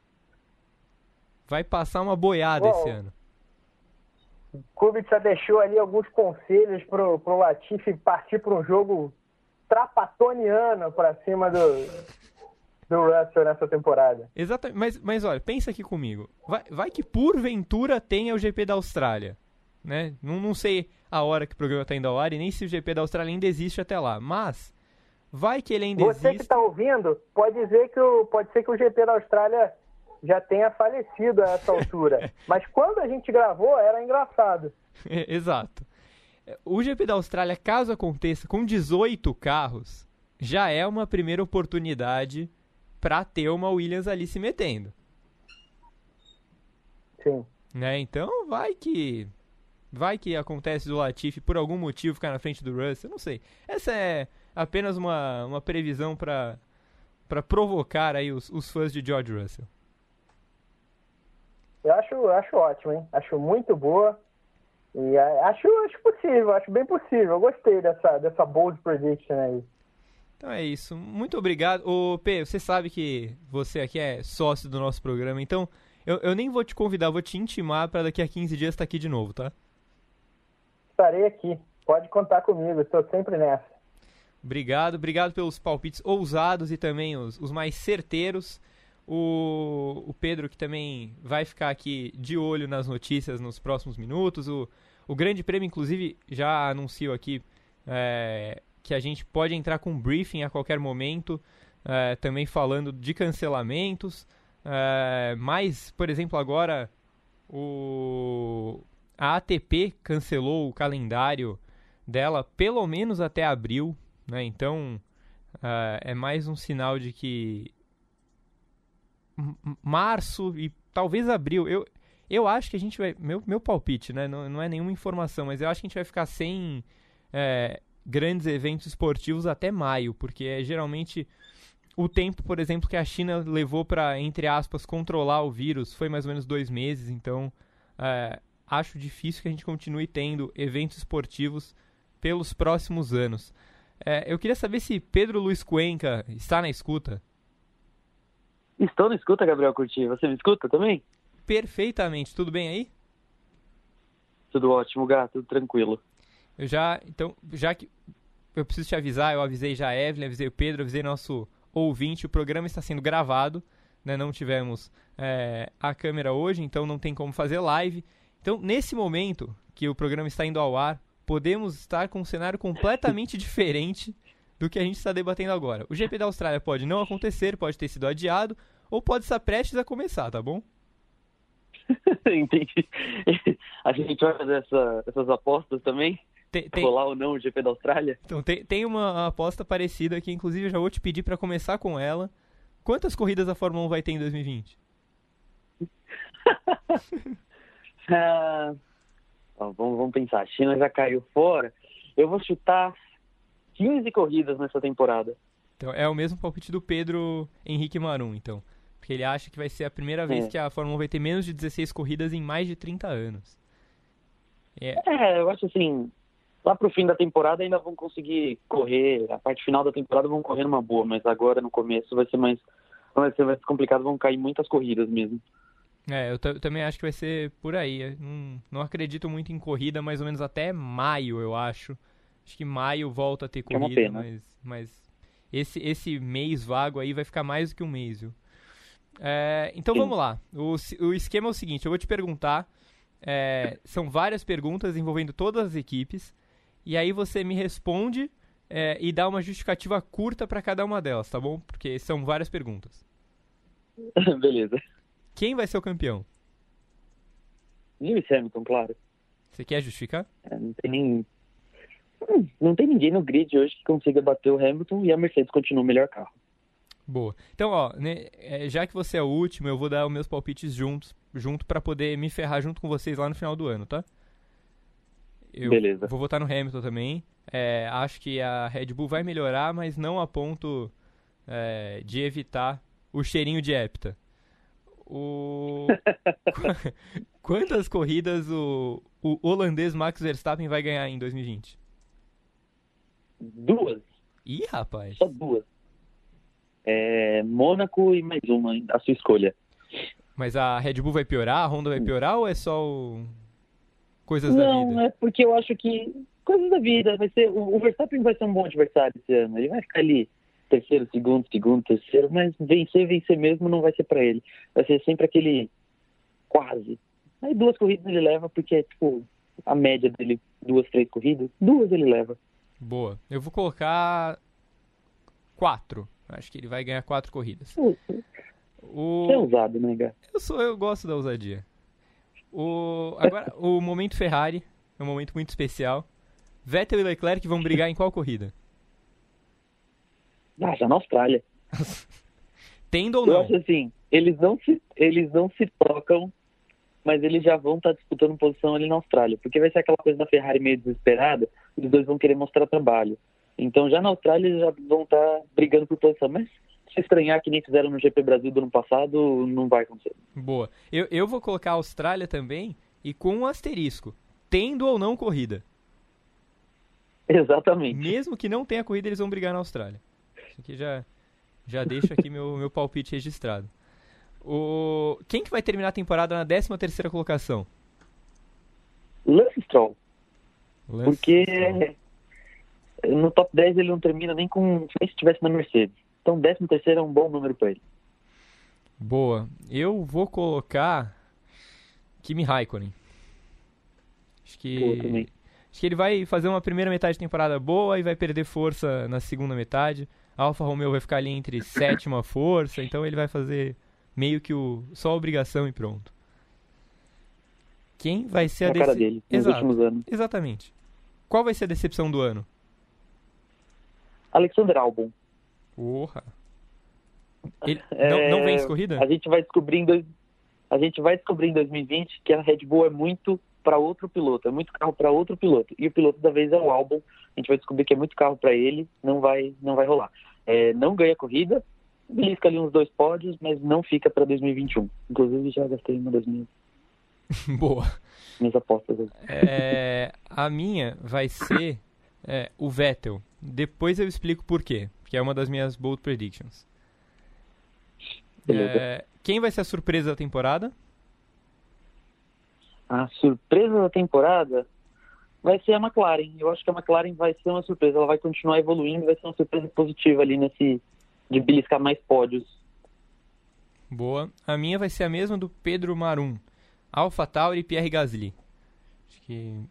[SPEAKER 1] vai passar uma boiada
[SPEAKER 4] Uau.
[SPEAKER 1] esse ano.
[SPEAKER 4] Kubica deixou ali alguns conselhos pro, pro Latifi partir para um jogo trapatoniano para cima do, do Russell nessa temporada.
[SPEAKER 1] Exatamente, mas, mas olha, pensa aqui comigo. Vai, vai que porventura tenha o GP da Austrália. Né? Não, não sei a hora que o programa está indo ao ar e nem se o GP da Austrália ainda existe até lá. Mas vai que ele ainda
[SPEAKER 4] Você que
[SPEAKER 1] existe.
[SPEAKER 4] está ouvindo, pode dizer que o, pode ser que o GP da Austrália já tenha falecido a essa altura. Mas quando a gente gravou, era engraçado.
[SPEAKER 1] Exato. O GP da Austrália, caso aconteça com 18 carros, já é uma primeira oportunidade para ter uma Williams ali se metendo.
[SPEAKER 4] Sim.
[SPEAKER 1] né? Então vai que vai que acontece do Latifi por algum motivo ficar na frente do Russell, não sei. Essa é apenas uma, uma previsão para para provocar aí os, os fãs de George Russell.
[SPEAKER 4] Acho, acho ótimo, hein? Acho muito boa. E é, acho, acho possível, acho bem possível. Eu gostei dessa, dessa bold prediction aí.
[SPEAKER 1] Então é isso. Muito obrigado. Ô, P, você sabe que você aqui é sócio do nosso programa, então eu, eu nem vou te convidar, vou te intimar para daqui a 15 dias estar aqui de novo, tá?
[SPEAKER 4] Estarei aqui. Pode contar comigo, estou sempre nessa.
[SPEAKER 1] Obrigado, obrigado pelos palpites ousados e também os, os mais certeiros. O, o Pedro, que também vai ficar aqui de olho nas notícias nos próximos minutos. O, o Grande Prêmio, inclusive, já anunciou aqui é, que a gente pode entrar com um briefing a qualquer momento, é, também falando de cancelamentos. É, mas, por exemplo, agora o, a ATP cancelou o calendário dela pelo menos até abril, né? Então ah, é mais um sinal de que março e talvez abril. Eu, eu acho que a gente vai. Meu, meu palpite, né? Não, não é nenhuma informação, mas eu acho que a gente vai ficar sem é, grandes eventos esportivos até maio, porque é geralmente o tempo, por exemplo, que a China levou para, entre aspas, controlar o vírus foi mais ou menos dois meses. Então é, acho difícil que a gente continue tendo eventos esportivos pelos próximos anos. É, eu queria saber se Pedro Luiz Cuenca está na escuta.
[SPEAKER 5] Estou na escuta, Gabriel Curti. Você me escuta também?
[SPEAKER 1] Perfeitamente. Tudo bem aí?
[SPEAKER 5] Tudo ótimo, gato, tudo tranquilo.
[SPEAKER 1] Eu já, então, já que eu preciso te avisar, eu avisei já a Evelyn, avisei o Pedro, avisei nosso ouvinte, o programa está sendo gravado, né? Não tivemos é, a câmera hoje, então não tem como fazer live. Então, nesse momento que o programa está indo ao ar, podemos estar com um cenário completamente diferente do que a gente está debatendo agora. O GP da Austrália pode não acontecer, pode ter sido adiado, ou pode estar prestes a começar, tá bom?
[SPEAKER 5] Entendi. A gente vai fazer essa- essas apostas também?
[SPEAKER 1] Tem, tem-
[SPEAKER 5] Rolar ou não o GP da Austrália?
[SPEAKER 1] Então, tem, tem uma aposta parecida que, inclusive, eu já vou te pedir para começar com ela. Quantas corridas a Fórmula 1 vai ter em 2020?
[SPEAKER 5] Ah, vamos, vamos pensar. A China já caiu fora. Eu vou chutar 15 corridas nessa temporada.
[SPEAKER 1] Então, é o mesmo palpite do Pedro Henrique Marum, então. Porque ele acha que vai ser a primeira vez
[SPEAKER 5] É.
[SPEAKER 1] que a Fórmula 1 vai ter menos de 16 corridas em mais de 30 anos. É,
[SPEAKER 5] É, eu acho assim. lá pro fim da temporada ainda vão conseguir correr, a parte final da temporada vão correr numa boa, mas agora no começo vai ser mais vai ser mais complicado, vão cair muitas corridas mesmo.
[SPEAKER 1] É, eu, eu também acho que vai ser por aí. Não, não acredito muito em corrida, mais ou menos até maio, eu acho. Acho que maio volta a ter
[SPEAKER 5] é
[SPEAKER 1] corrida,
[SPEAKER 5] pena.
[SPEAKER 1] mas, mas esse, esse mês vago aí vai ficar mais do que um mês, viu? É, então
[SPEAKER 5] Sim.
[SPEAKER 1] vamos lá. O, o esquema é o seguinte: eu vou te perguntar. é, são várias perguntas envolvendo todas as equipes. E aí você me responde é, e dá uma justificativa curta para cada uma delas, tá bom? Porque são várias perguntas.
[SPEAKER 5] Beleza.
[SPEAKER 1] Quem vai ser o campeão?
[SPEAKER 5] Lewis Hamilton, claro.
[SPEAKER 1] Você quer justificar?
[SPEAKER 5] É, não tem nem Hum, não tem ninguém no grid hoje que consiga bater o Hamilton e a Mercedes continua o melhor carro.
[SPEAKER 1] Boa. Então, ó, né, é, já que você é o último, eu vou dar os meus palpites juntos, junto para poder me ferrar junto com vocês lá no final do ano, tá? Eu
[SPEAKER 5] Beleza.
[SPEAKER 1] vou votar no Hamilton também. É, acho que a Red Bull vai melhorar, mas não a ponto é, de evitar o cheirinho de hepta. O... Qu- Quantas corridas o, o holandês Max Verstappen vai ganhar em 2020?
[SPEAKER 5] Duas,
[SPEAKER 1] Ih, rapaz.
[SPEAKER 5] só duas. É, Mônaco e mais uma, a sua escolha.
[SPEAKER 1] Mas a Red Bull vai piorar, a Honda vai piorar ou é só o... coisas da
[SPEAKER 5] Não,
[SPEAKER 1] vida?
[SPEAKER 5] é porque eu acho que coisas da vida. Vai ser, o o Verstappen vai ser um bom adversário esse ano. Ele vai ficar ali terceiro, segundo, segundo, terceiro, mas vencer, vencer mesmo não vai ser pra ele. Vai ser sempre aquele quase. Aí duas corridas ele leva, porque é tipo a média dele, duas, três corridas, duas ele leva.
[SPEAKER 1] Boa. Eu vou colocar quatro. Acho que ele vai ganhar quatro corridas. O...
[SPEAKER 5] É ousado, né, Gá?
[SPEAKER 1] Eu sou, eu gosto da ousadia. O agora o momento Ferrari é um momento muito especial. Vettel e Leclerc vão brigar em qual corrida?
[SPEAKER 5] Ah, já na Austrália.
[SPEAKER 1] Tendo ou
[SPEAKER 5] Eu
[SPEAKER 1] não?
[SPEAKER 5] acho assim, eles não se, eles não se tocam, mas eles já vão estar disputando posição ali na Austrália, porque vai ser aquela coisa da Ferrari meio desesperada, os dois vão querer mostrar trabalho. Então já na Austrália eles já vão estar brigando por posição, mas se estranhar que nem fizeram no GP Brasil do ano passado, não vai acontecer.
[SPEAKER 1] Boa. Eu, eu vou colocar a Austrália também e com um asterisco. Tendo ou não corrida.
[SPEAKER 5] Exatamente.
[SPEAKER 1] Mesmo que não tenha corrida, eles vão brigar na Austrália. Isso aqui já, já deixo aqui meu, meu palpite registrado. O, quem que vai terminar a temporada na 13 terceira colocação?
[SPEAKER 5] Lance Stroll,
[SPEAKER 1] Lance
[SPEAKER 5] porque
[SPEAKER 1] Stroll.
[SPEAKER 5] No top 10 ele não termina nem com nem se estivesse na Mercedes. Então 13 terceiro é um bom número para ele.
[SPEAKER 1] Boa. Eu vou colocar Kimi Raikkonen. Acho que
[SPEAKER 5] Boa também.
[SPEAKER 1] acho que ele vai fazer uma primeira metade de temporada boa e vai perder força na segunda metade. A Alfa Romeo vai ficar ali entre sétima força, então ele vai fazer meio que o só a obrigação e pronto. Quem vai ser a
[SPEAKER 5] Na cara
[SPEAKER 1] dece-
[SPEAKER 5] dele, nos últimos anos.
[SPEAKER 1] Exatamente. Qual vai ser a decepção do ano?
[SPEAKER 5] Alexander Albon.
[SPEAKER 1] Porra. Ele
[SPEAKER 5] É,
[SPEAKER 1] não, não vence corrida?
[SPEAKER 5] A gente vai descobrir em a gente vai descobrir em 2020 que a Red Bull é muito para outro piloto, é muito carro para outro piloto. E o piloto da vez é o Albon. A gente vai descobrir que é muito carro para ele, não vai não vai rolar. É, não ganha corrida, belisca ali uns dois pódios, mas não fica para 2021. Inclusive já gastei uma das minhas,
[SPEAKER 1] Boa.
[SPEAKER 5] minhas apostas.
[SPEAKER 1] É, a minha vai ser é, o Vettel. Depois eu explico por quê, que é uma das minhas bold predictions. É, quem vai ser a surpresa da temporada?
[SPEAKER 5] A surpresa da temporada vai ser a McLaren. Eu acho que a McLaren vai ser uma surpresa. Ela vai continuar evoluindo, vai ser uma surpresa positiva ali nesse de beliscar mais pódios.
[SPEAKER 1] Boa. A minha vai ser a mesma do Pedro Marum. Alpha Tauri e Pierre Gasly. Acho que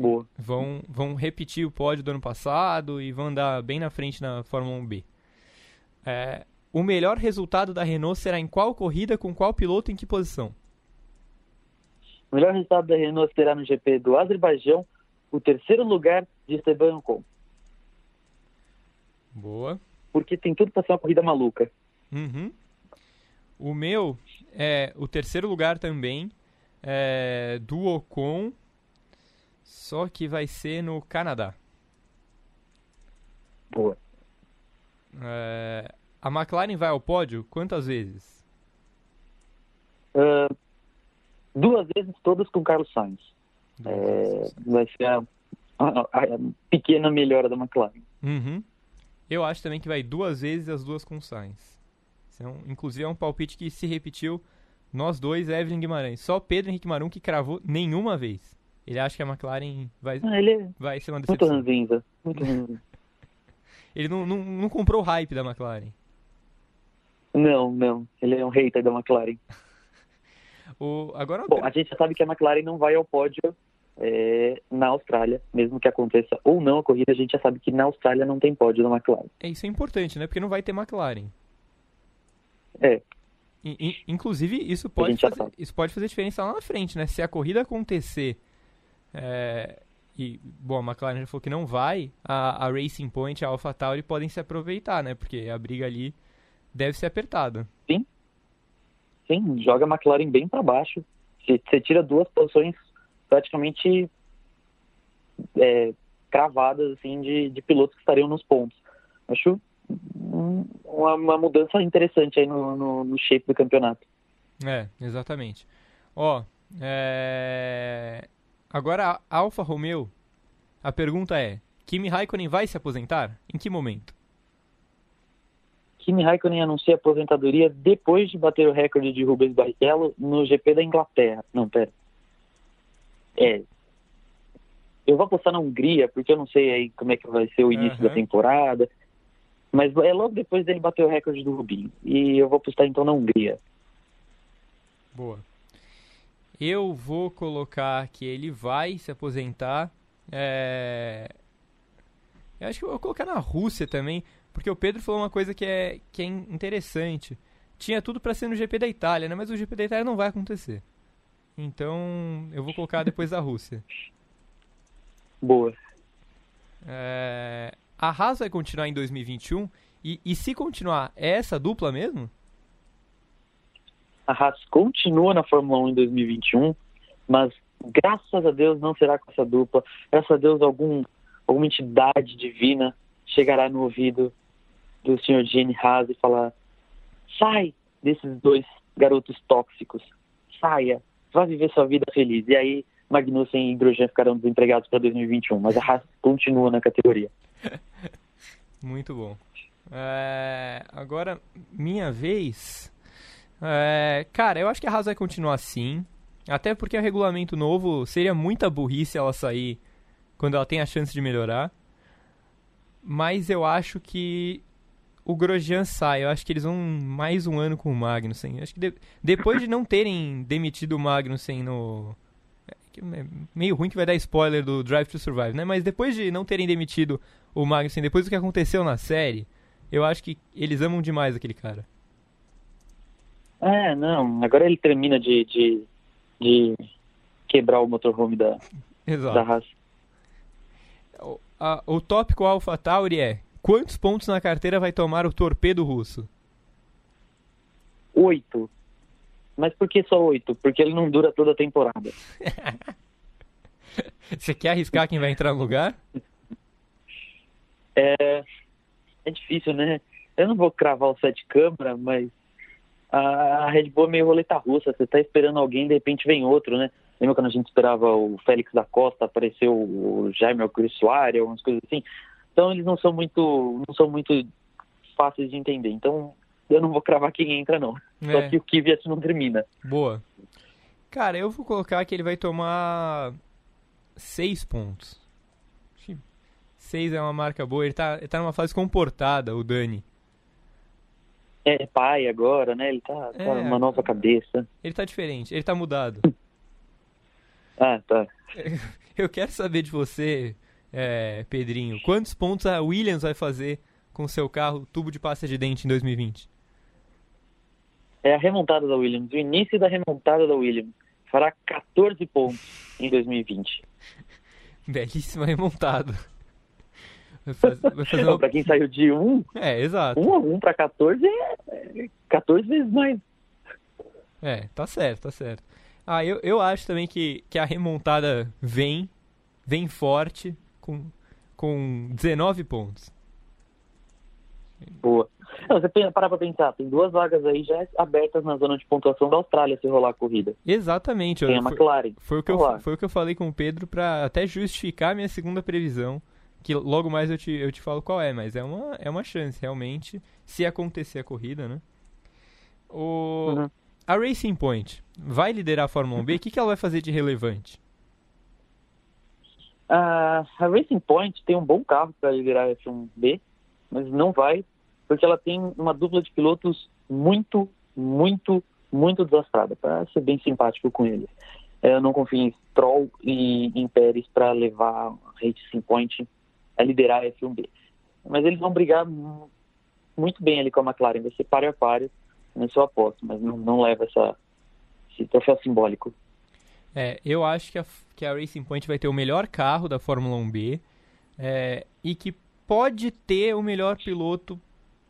[SPEAKER 5] Boa.
[SPEAKER 1] vão, vão repetir o pódio do ano passado e vão andar bem na frente na Fórmula 1B. É, o melhor resultado da Renault será em qual corrida, com qual piloto, em que posição?
[SPEAKER 5] O melhor resultado da Renault será no GP do Azerbaijão, o terceiro lugar de Esteban Ocon.
[SPEAKER 1] Boa.
[SPEAKER 5] Porque tem tudo para ser uma corrida maluca.
[SPEAKER 1] Uhum. O meu é o terceiro lugar também, é, do Ocon, só que vai ser no Canadá.
[SPEAKER 5] Boa.
[SPEAKER 1] É, a McLaren vai ao pódio quantas vezes?
[SPEAKER 5] Ah, duas vezes todas com Carlos Sainz. É, vai ser a a, a pequena melhora da McLaren.
[SPEAKER 1] Uhum. Eu acho também que vai duas vezes as duas com Sainz. Um, inclusive é um palpite que se repetiu nós dois, Evelyn Guimarães. Só Pedro Henrique Marum que cravou nenhuma vez. Ele acha que a McLaren vai,
[SPEAKER 5] Ah, ele é
[SPEAKER 1] vai ser uma
[SPEAKER 5] muito
[SPEAKER 1] decepção.
[SPEAKER 5] ranzinza. Muito ranzinza.
[SPEAKER 1] Ele não, não, não comprou o hype da McLaren.
[SPEAKER 5] não, não. Ele é um hater da McLaren.
[SPEAKER 1] O, agora,
[SPEAKER 5] Bom, a gente já sabe que a McLaren não vai ao pódio é, na Austrália, mesmo que aconteça ou não a corrida, a gente já sabe que na Austrália não tem pódio da McLaren.
[SPEAKER 1] é, isso é importante, né? Porque não vai ter McLaren.
[SPEAKER 5] É.
[SPEAKER 1] I- inclusive, isso pode, fazer, isso pode fazer diferença lá na frente, né? Se a corrida acontecer é, e, bom, a McLaren já falou que não vai, a, a Racing Point e a AlphaTauri podem se aproveitar, né? Porque a briga ali deve ser apertada.
[SPEAKER 5] Sim, joga a McLaren bem para baixo. Você tira duas posições praticamente é, cravadas assim de, de pilotos que estariam nos pontos. Acho um- uma, uma mudança interessante aí no, no, no shape do campeonato.
[SPEAKER 1] É, exatamente. Ó, é... agora a Alfa Romeo, a pergunta é, Kimi Raikkonen vai se aposentar? Em que momento?
[SPEAKER 5] Kimi Raikkonen anuncia a aposentadoria depois de bater o recorde de Rubens Barrichello no GP da Inglaterra. Não, pera. É. Eu vou apostar na Hungria, porque eu não sei aí como é que vai ser o início
[SPEAKER 1] Aham.
[SPEAKER 5] da temporada. Mas é logo depois dele bater o recorde do Rubinho. E eu vou apostar então na Hungria.
[SPEAKER 1] Boa. Eu vou colocar que ele vai se aposentar. É... Eu acho que eu vou colocar na Rússia também, porque o Pedro falou uma coisa que é, que é in- interessante. Tinha tudo pra ser no GP da Itália, né? Mas o GP da Itália não vai acontecer. Então, eu vou colocar depois da Rússia.
[SPEAKER 5] Boa.
[SPEAKER 1] É, A Haas vai continuar em 2021 e, e se continuar, é essa dupla mesmo?
[SPEAKER 5] A Haas continua na Fórmula 1 em 2021, mas graças a Deus não será com essa dupla. Graças a Deus algum, alguma entidade divina chegará no ouvido do Sr. Gene Haas e falar: sai desses dois garotos tóxicos, saia, vá viver sua vida feliz. E aí Magnussen e Grosjean ficarão desempregados para 2021, mas a Haas continua na categoria.
[SPEAKER 1] Muito bom. É, agora, minha vez. É, cara, eu acho que a Haas vai continuar assim. Até porque é regulamento novo seria muita burrice ela sair quando ela tem a chance de melhorar. Mas eu acho que o Grosjean sai. Eu acho que eles vão mais um ano com o Magnussen. Eu acho que de- depois de não terem demitido o Magnussen no. é é Meio ruim que vai dar spoiler do Drive to Survive, né? Mas depois de não terem demitido o Magnussen, depois do que aconteceu na série, eu acho que eles amam demais aquele cara.
[SPEAKER 5] É, não, agora ele termina de, de, de quebrar o motorhome da,
[SPEAKER 1] Exato.
[SPEAKER 5] da Haas.
[SPEAKER 1] O, a- o tópico AlphaTauri é: quantos pontos na carteira vai tomar o torpedo russo?
[SPEAKER 5] Oito. Mas por que só oito? Porque ele não dura toda a temporada.
[SPEAKER 1] Você quer arriscar quem vai entrar no lugar?
[SPEAKER 5] É, é difícil, né? Eu não vou cravar o sete câmara, mas a a Red Bull é meio roleta russa. Você tá esperando alguém, de repente vem outro, né? Lembra quando a gente esperava o Félix da Costa, apareceu o Jaime Alcurisuari, algumas coisas assim? Então eles não são muito, não são muito fáceis de entender. Então eu não vou cravar quem entra, não. Só
[SPEAKER 1] É.
[SPEAKER 5] que o Kvyat não termina.
[SPEAKER 1] Boa. Cara, eu vou colocar que ele vai tomar 6 pontos. 6 é uma marca boa. Ele tá, ele tá numa fase comportada, o Dani.
[SPEAKER 5] É pai agora, né? Ele tá, tá
[SPEAKER 1] É.
[SPEAKER 5] uma nova cabeça.
[SPEAKER 1] Ele tá diferente, ele tá mudado.
[SPEAKER 5] Ah, tá.
[SPEAKER 1] Eu quero saber de você, é, Pedrinho, quantos pontos a Williams vai fazer com seu carro tubo de pasta de dente em 2020?
[SPEAKER 5] É a remontada da Williams, o início da remontada da Williams. Fará 14 pontos em 2020.
[SPEAKER 1] Belíssima remontada. Vai faz- vai fazer uma...
[SPEAKER 5] para quem saiu de 1,
[SPEAKER 1] É, exato.
[SPEAKER 5] 1 a 1 para 14 é é 14 vezes mais.
[SPEAKER 1] É, tá certo, tá certo. Ah, eu, eu acho também que, que a remontada vem, vem forte, com, com 19 pontos.
[SPEAKER 5] Boa. Não, você para pra pensar, tem duas vagas aí já abertas na zona de pontuação da Austrália se rolar a corrida.
[SPEAKER 1] Exatamente.
[SPEAKER 5] Tem a McLaren.
[SPEAKER 1] Foi, foi o que eu, foi o que eu falei com o Pedro para até justificar a minha segunda previsão, que logo mais eu te, eu te falo qual é, mas é uma, é uma chance, realmente, se acontecer a corrida, né? O, uhum. A Racing Point vai liderar a Fórmula 1B, o que, que ela vai fazer de relevante?
[SPEAKER 5] Uh, a Racing Point tem um bom carro para liderar a F1B, mas não vai, porque ela tem uma dupla de pilotos muito, muito, muito desastrada, para ser bem simpático com eles. Eu não confio em Stroll e em Pérez para levar a Racing Point a liderar a F1B. Mas eles vão brigar muito bem ali com a McLaren, vai ser páreo a páreo, nesse eu aposto, mas não, não leva essa, esse troféu simbólico.
[SPEAKER 1] É, eu acho que a, que a Racing Point vai ter o melhor carro da Fórmula 1B é, e que pode ter o melhor piloto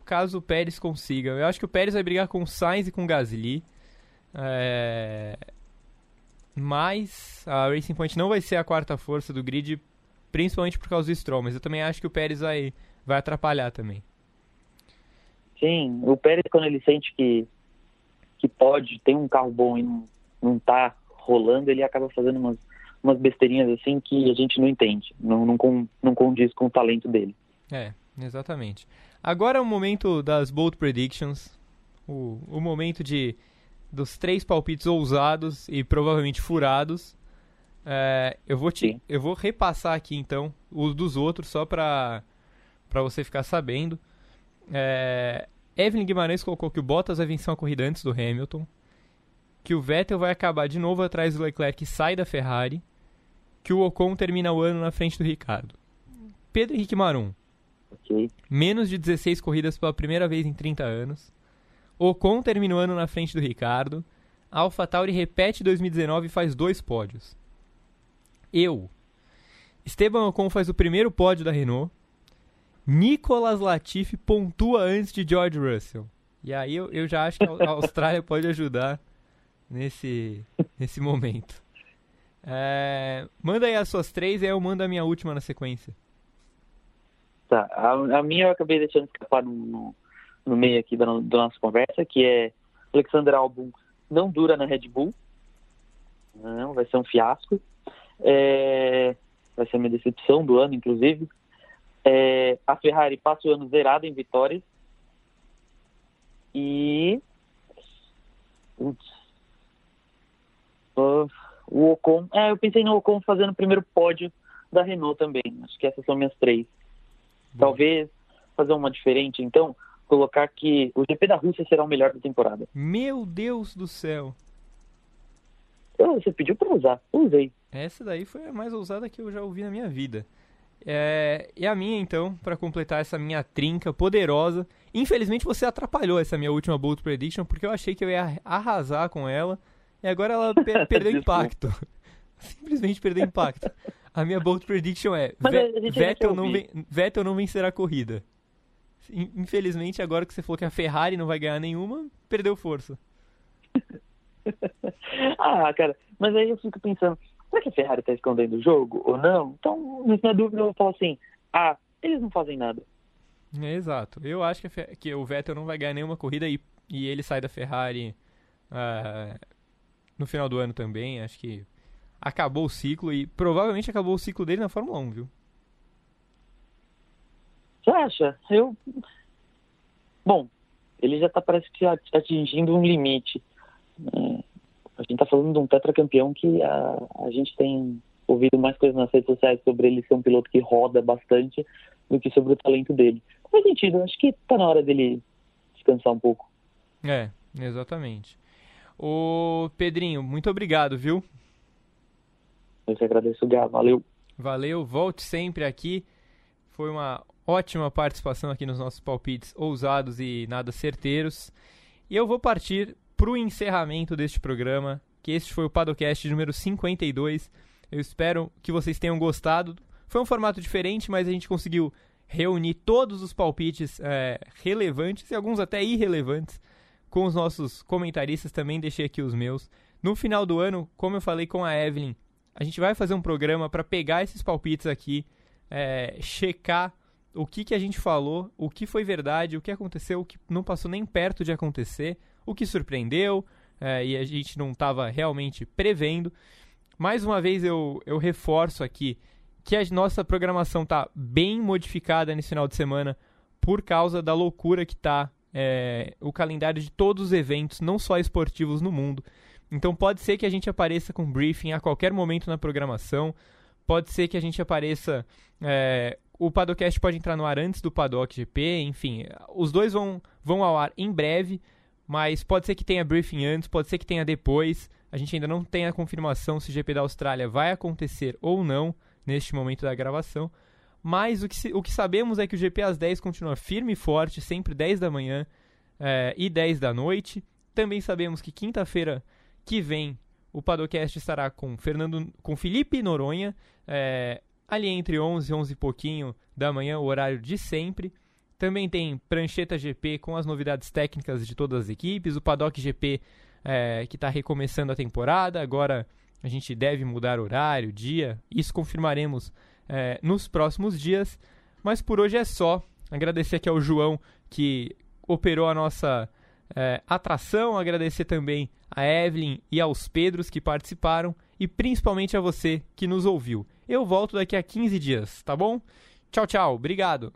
[SPEAKER 1] caso o Pérez consiga. Eu acho que o Pérez vai brigar com o Sainz e com o Gasly. É, mas a Racing Point não vai ser a quarta força do grid, principalmente por causa do Stroll. Mas eu também acho que o Pérez vai, vai atrapalhar também.
[SPEAKER 5] Sim, o Pérez quando ele sente que, que pode, tem um carro bom e não, não tá rolando, ele acaba fazendo umas, umas besteirinhas assim que a gente não entende, não, não, com, não condiz com o talento dele.
[SPEAKER 1] É, exatamente. Agora é o momento das Bold Predictions, o, o momento de dos três palpites ousados e provavelmente furados. É, eu, vou te, eu vou repassar aqui então os dos outros só para você ficar sabendo. É, Evelyn Guimarães colocou que o Bottas vai vencer uma corrida antes do Hamilton que o Vettel vai acabar de novo atrás do Leclerc e sai da Ferrari, que o Ocon termina o ano na frente do Ricardo. Pedro Henrique Marum.
[SPEAKER 5] Okay.
[SPEAKER 1] Menos de 16 corridas pela primeira vez em 30 anos. Ocon termina o ano na frente do Ricardo. AlphaTauri repete 2019 e faz dois pódios. Eu. Esteban Ocon faz o primeiro pódio da Renault. Nicolas Latifi pontua antes de George Russell. E aí eu, eu já acho que a Austrália pode ajudar nesse, nesse momento. É, manda aí as suas três e eu mando a minha última na sequência.
[SPEAKER 5] Tá, a, a minha eu acabei deixando escapar no, no, no meio aqui da, da, nossa conversa, que é Alexander Albon não dura na Red Bull. Não, vai ser um fiasco. É, vai ser a minha decepção do ano, inclusive. É, a Ferrari passa o ano zerado em vitórias. E. Putz, o Ocon. É, eu pensei no Ocon fazendo o primeiro pódio da Renault também. Acho que essas são minhas três. Talvez fazer uma diferente, então, colocar que o GP da Rússia será o melhor da temporada.
[SPEAKER 1] Meu Deus do céu!
[SPEAKER 5] Você pediu para usar, eu usei.
[SPEAKER 1] Essa daí foi a mais ousada que eu já ouvi na minha vida. É, e a minha, então, para completar essa minha trinca poderosa. Infelizmente você atrapalhou essa minha última Bolt Prediction, porque eu achei que eu ia arrasar com ela. E agora ela per perdeu impacto. Simplesmente perdeu impacto. A minha bold prediction é Vettel não, Vettel não vencerá a corrida. Infelizmente, agora que você falou que a Ferrari não vai ganhar nenhuma, perdeu força.
[SPEAKER 5] ah, cara, mas aí eu fico pensando, será que a Ferrari tá escondendo o jogo ou não? Então, na dúvida, eu falo assim, ah, eles não fazem nada.
[SPEAKER 1] É, exato. Eu acho que, que, o Vettel não vai ganhar nenhuma corrida e, e ele sai da Ferrari uh, no final do ano também. Acho que acabou o ciclo e provavelmente acabou o ciclo dele na Fórmula 1, viu?
[SPEAKER 5] Você acha? Eu. Bom, ele já tá parece que atingindo um limite. É, a gente tá falando de um tetracampeão que a, a gente tem ouvido mais coisas nas redes sociais sobre ele ser um piloto que roda bastante do que sobre o talento dele. Faz sentido, acho que tá na hora dele descansar um pouco.
[SPEAKER 1] É, exatamente. Ô, Pedrinho, muito obrigado, viu?
[SPEAKER 5] Eu que agradeço, Gá. Valeu.
[SPEAKER 1] Valeu, volte sempre aqui. Foi uma ótima participação aqui nos nossos palpites ousados e nada certeiros. E eu vou partir para o encerramento deste programa, que este foi o Padocast número 52. Eu espero que vocês tenham gostado. Foi um formato diferente, mas a gente conseguiu reunir todos os palpites é, relevantes e alguns até irrelevantes com os nossos comentaristas, também deixei aqui os meus. No final do ano, como eu falei com a Evelyn, a gente vai fazer um programa para pegar esses palpites aqui, é, checar o que, que a gente falou, o que foi verdade, o que aconteceu, o que não passou nem perto de acontecer, o que surpreendeu é, e a gente não estava realmente prevendo. Mais uma vez eu, eu reforço aqui que a nossa programação está bem modificada nesse final de semana por causa da loucura que está é, o calendário de todos os eventos, não só esportivos no mundo. Então pode ser que a gente apareça com briefing a qualquer momento na programação, pode ser que a gente apareça. É, o Padocast pode entrar no ar antes do Paddock GP, enfim, os dois vão, vão ao ar em breve, mas pode ser que tenha briefing antes, pode ser que tenha depois. A gente ainda não tem a confirmação se o GP da Austrália vai acontecer ou não neste momento da gravação. Mas o que, o que sabemos é que o GP às 10 continua firme e forte, sempre 10 da manhã é, e 10 da noite. Também sabemos que quinta-feira que vem o Padocast estará com Fernando, com Felipe Noronha, é, ali entre 11 e 11 e pouquinho da manhã, o horário de sempre. Também tem Prancheta GP com as novidades técnicas de todas as equipes, o Paddock GP é, que está recomeçando a temporada. Agora a gente deve mudar horário, dia, isso confirmaremos é, nos próximos dias. Mas por hoje é só. Agradecer aqui ao João que operou a nossa é, atração. Agradecer também a Evelyn e aos Pedros que participaram. E principalmente a você que nos ouviu. Eu volto daqui a 15 dias, tá bom? Tchau, tchau. Obrigado.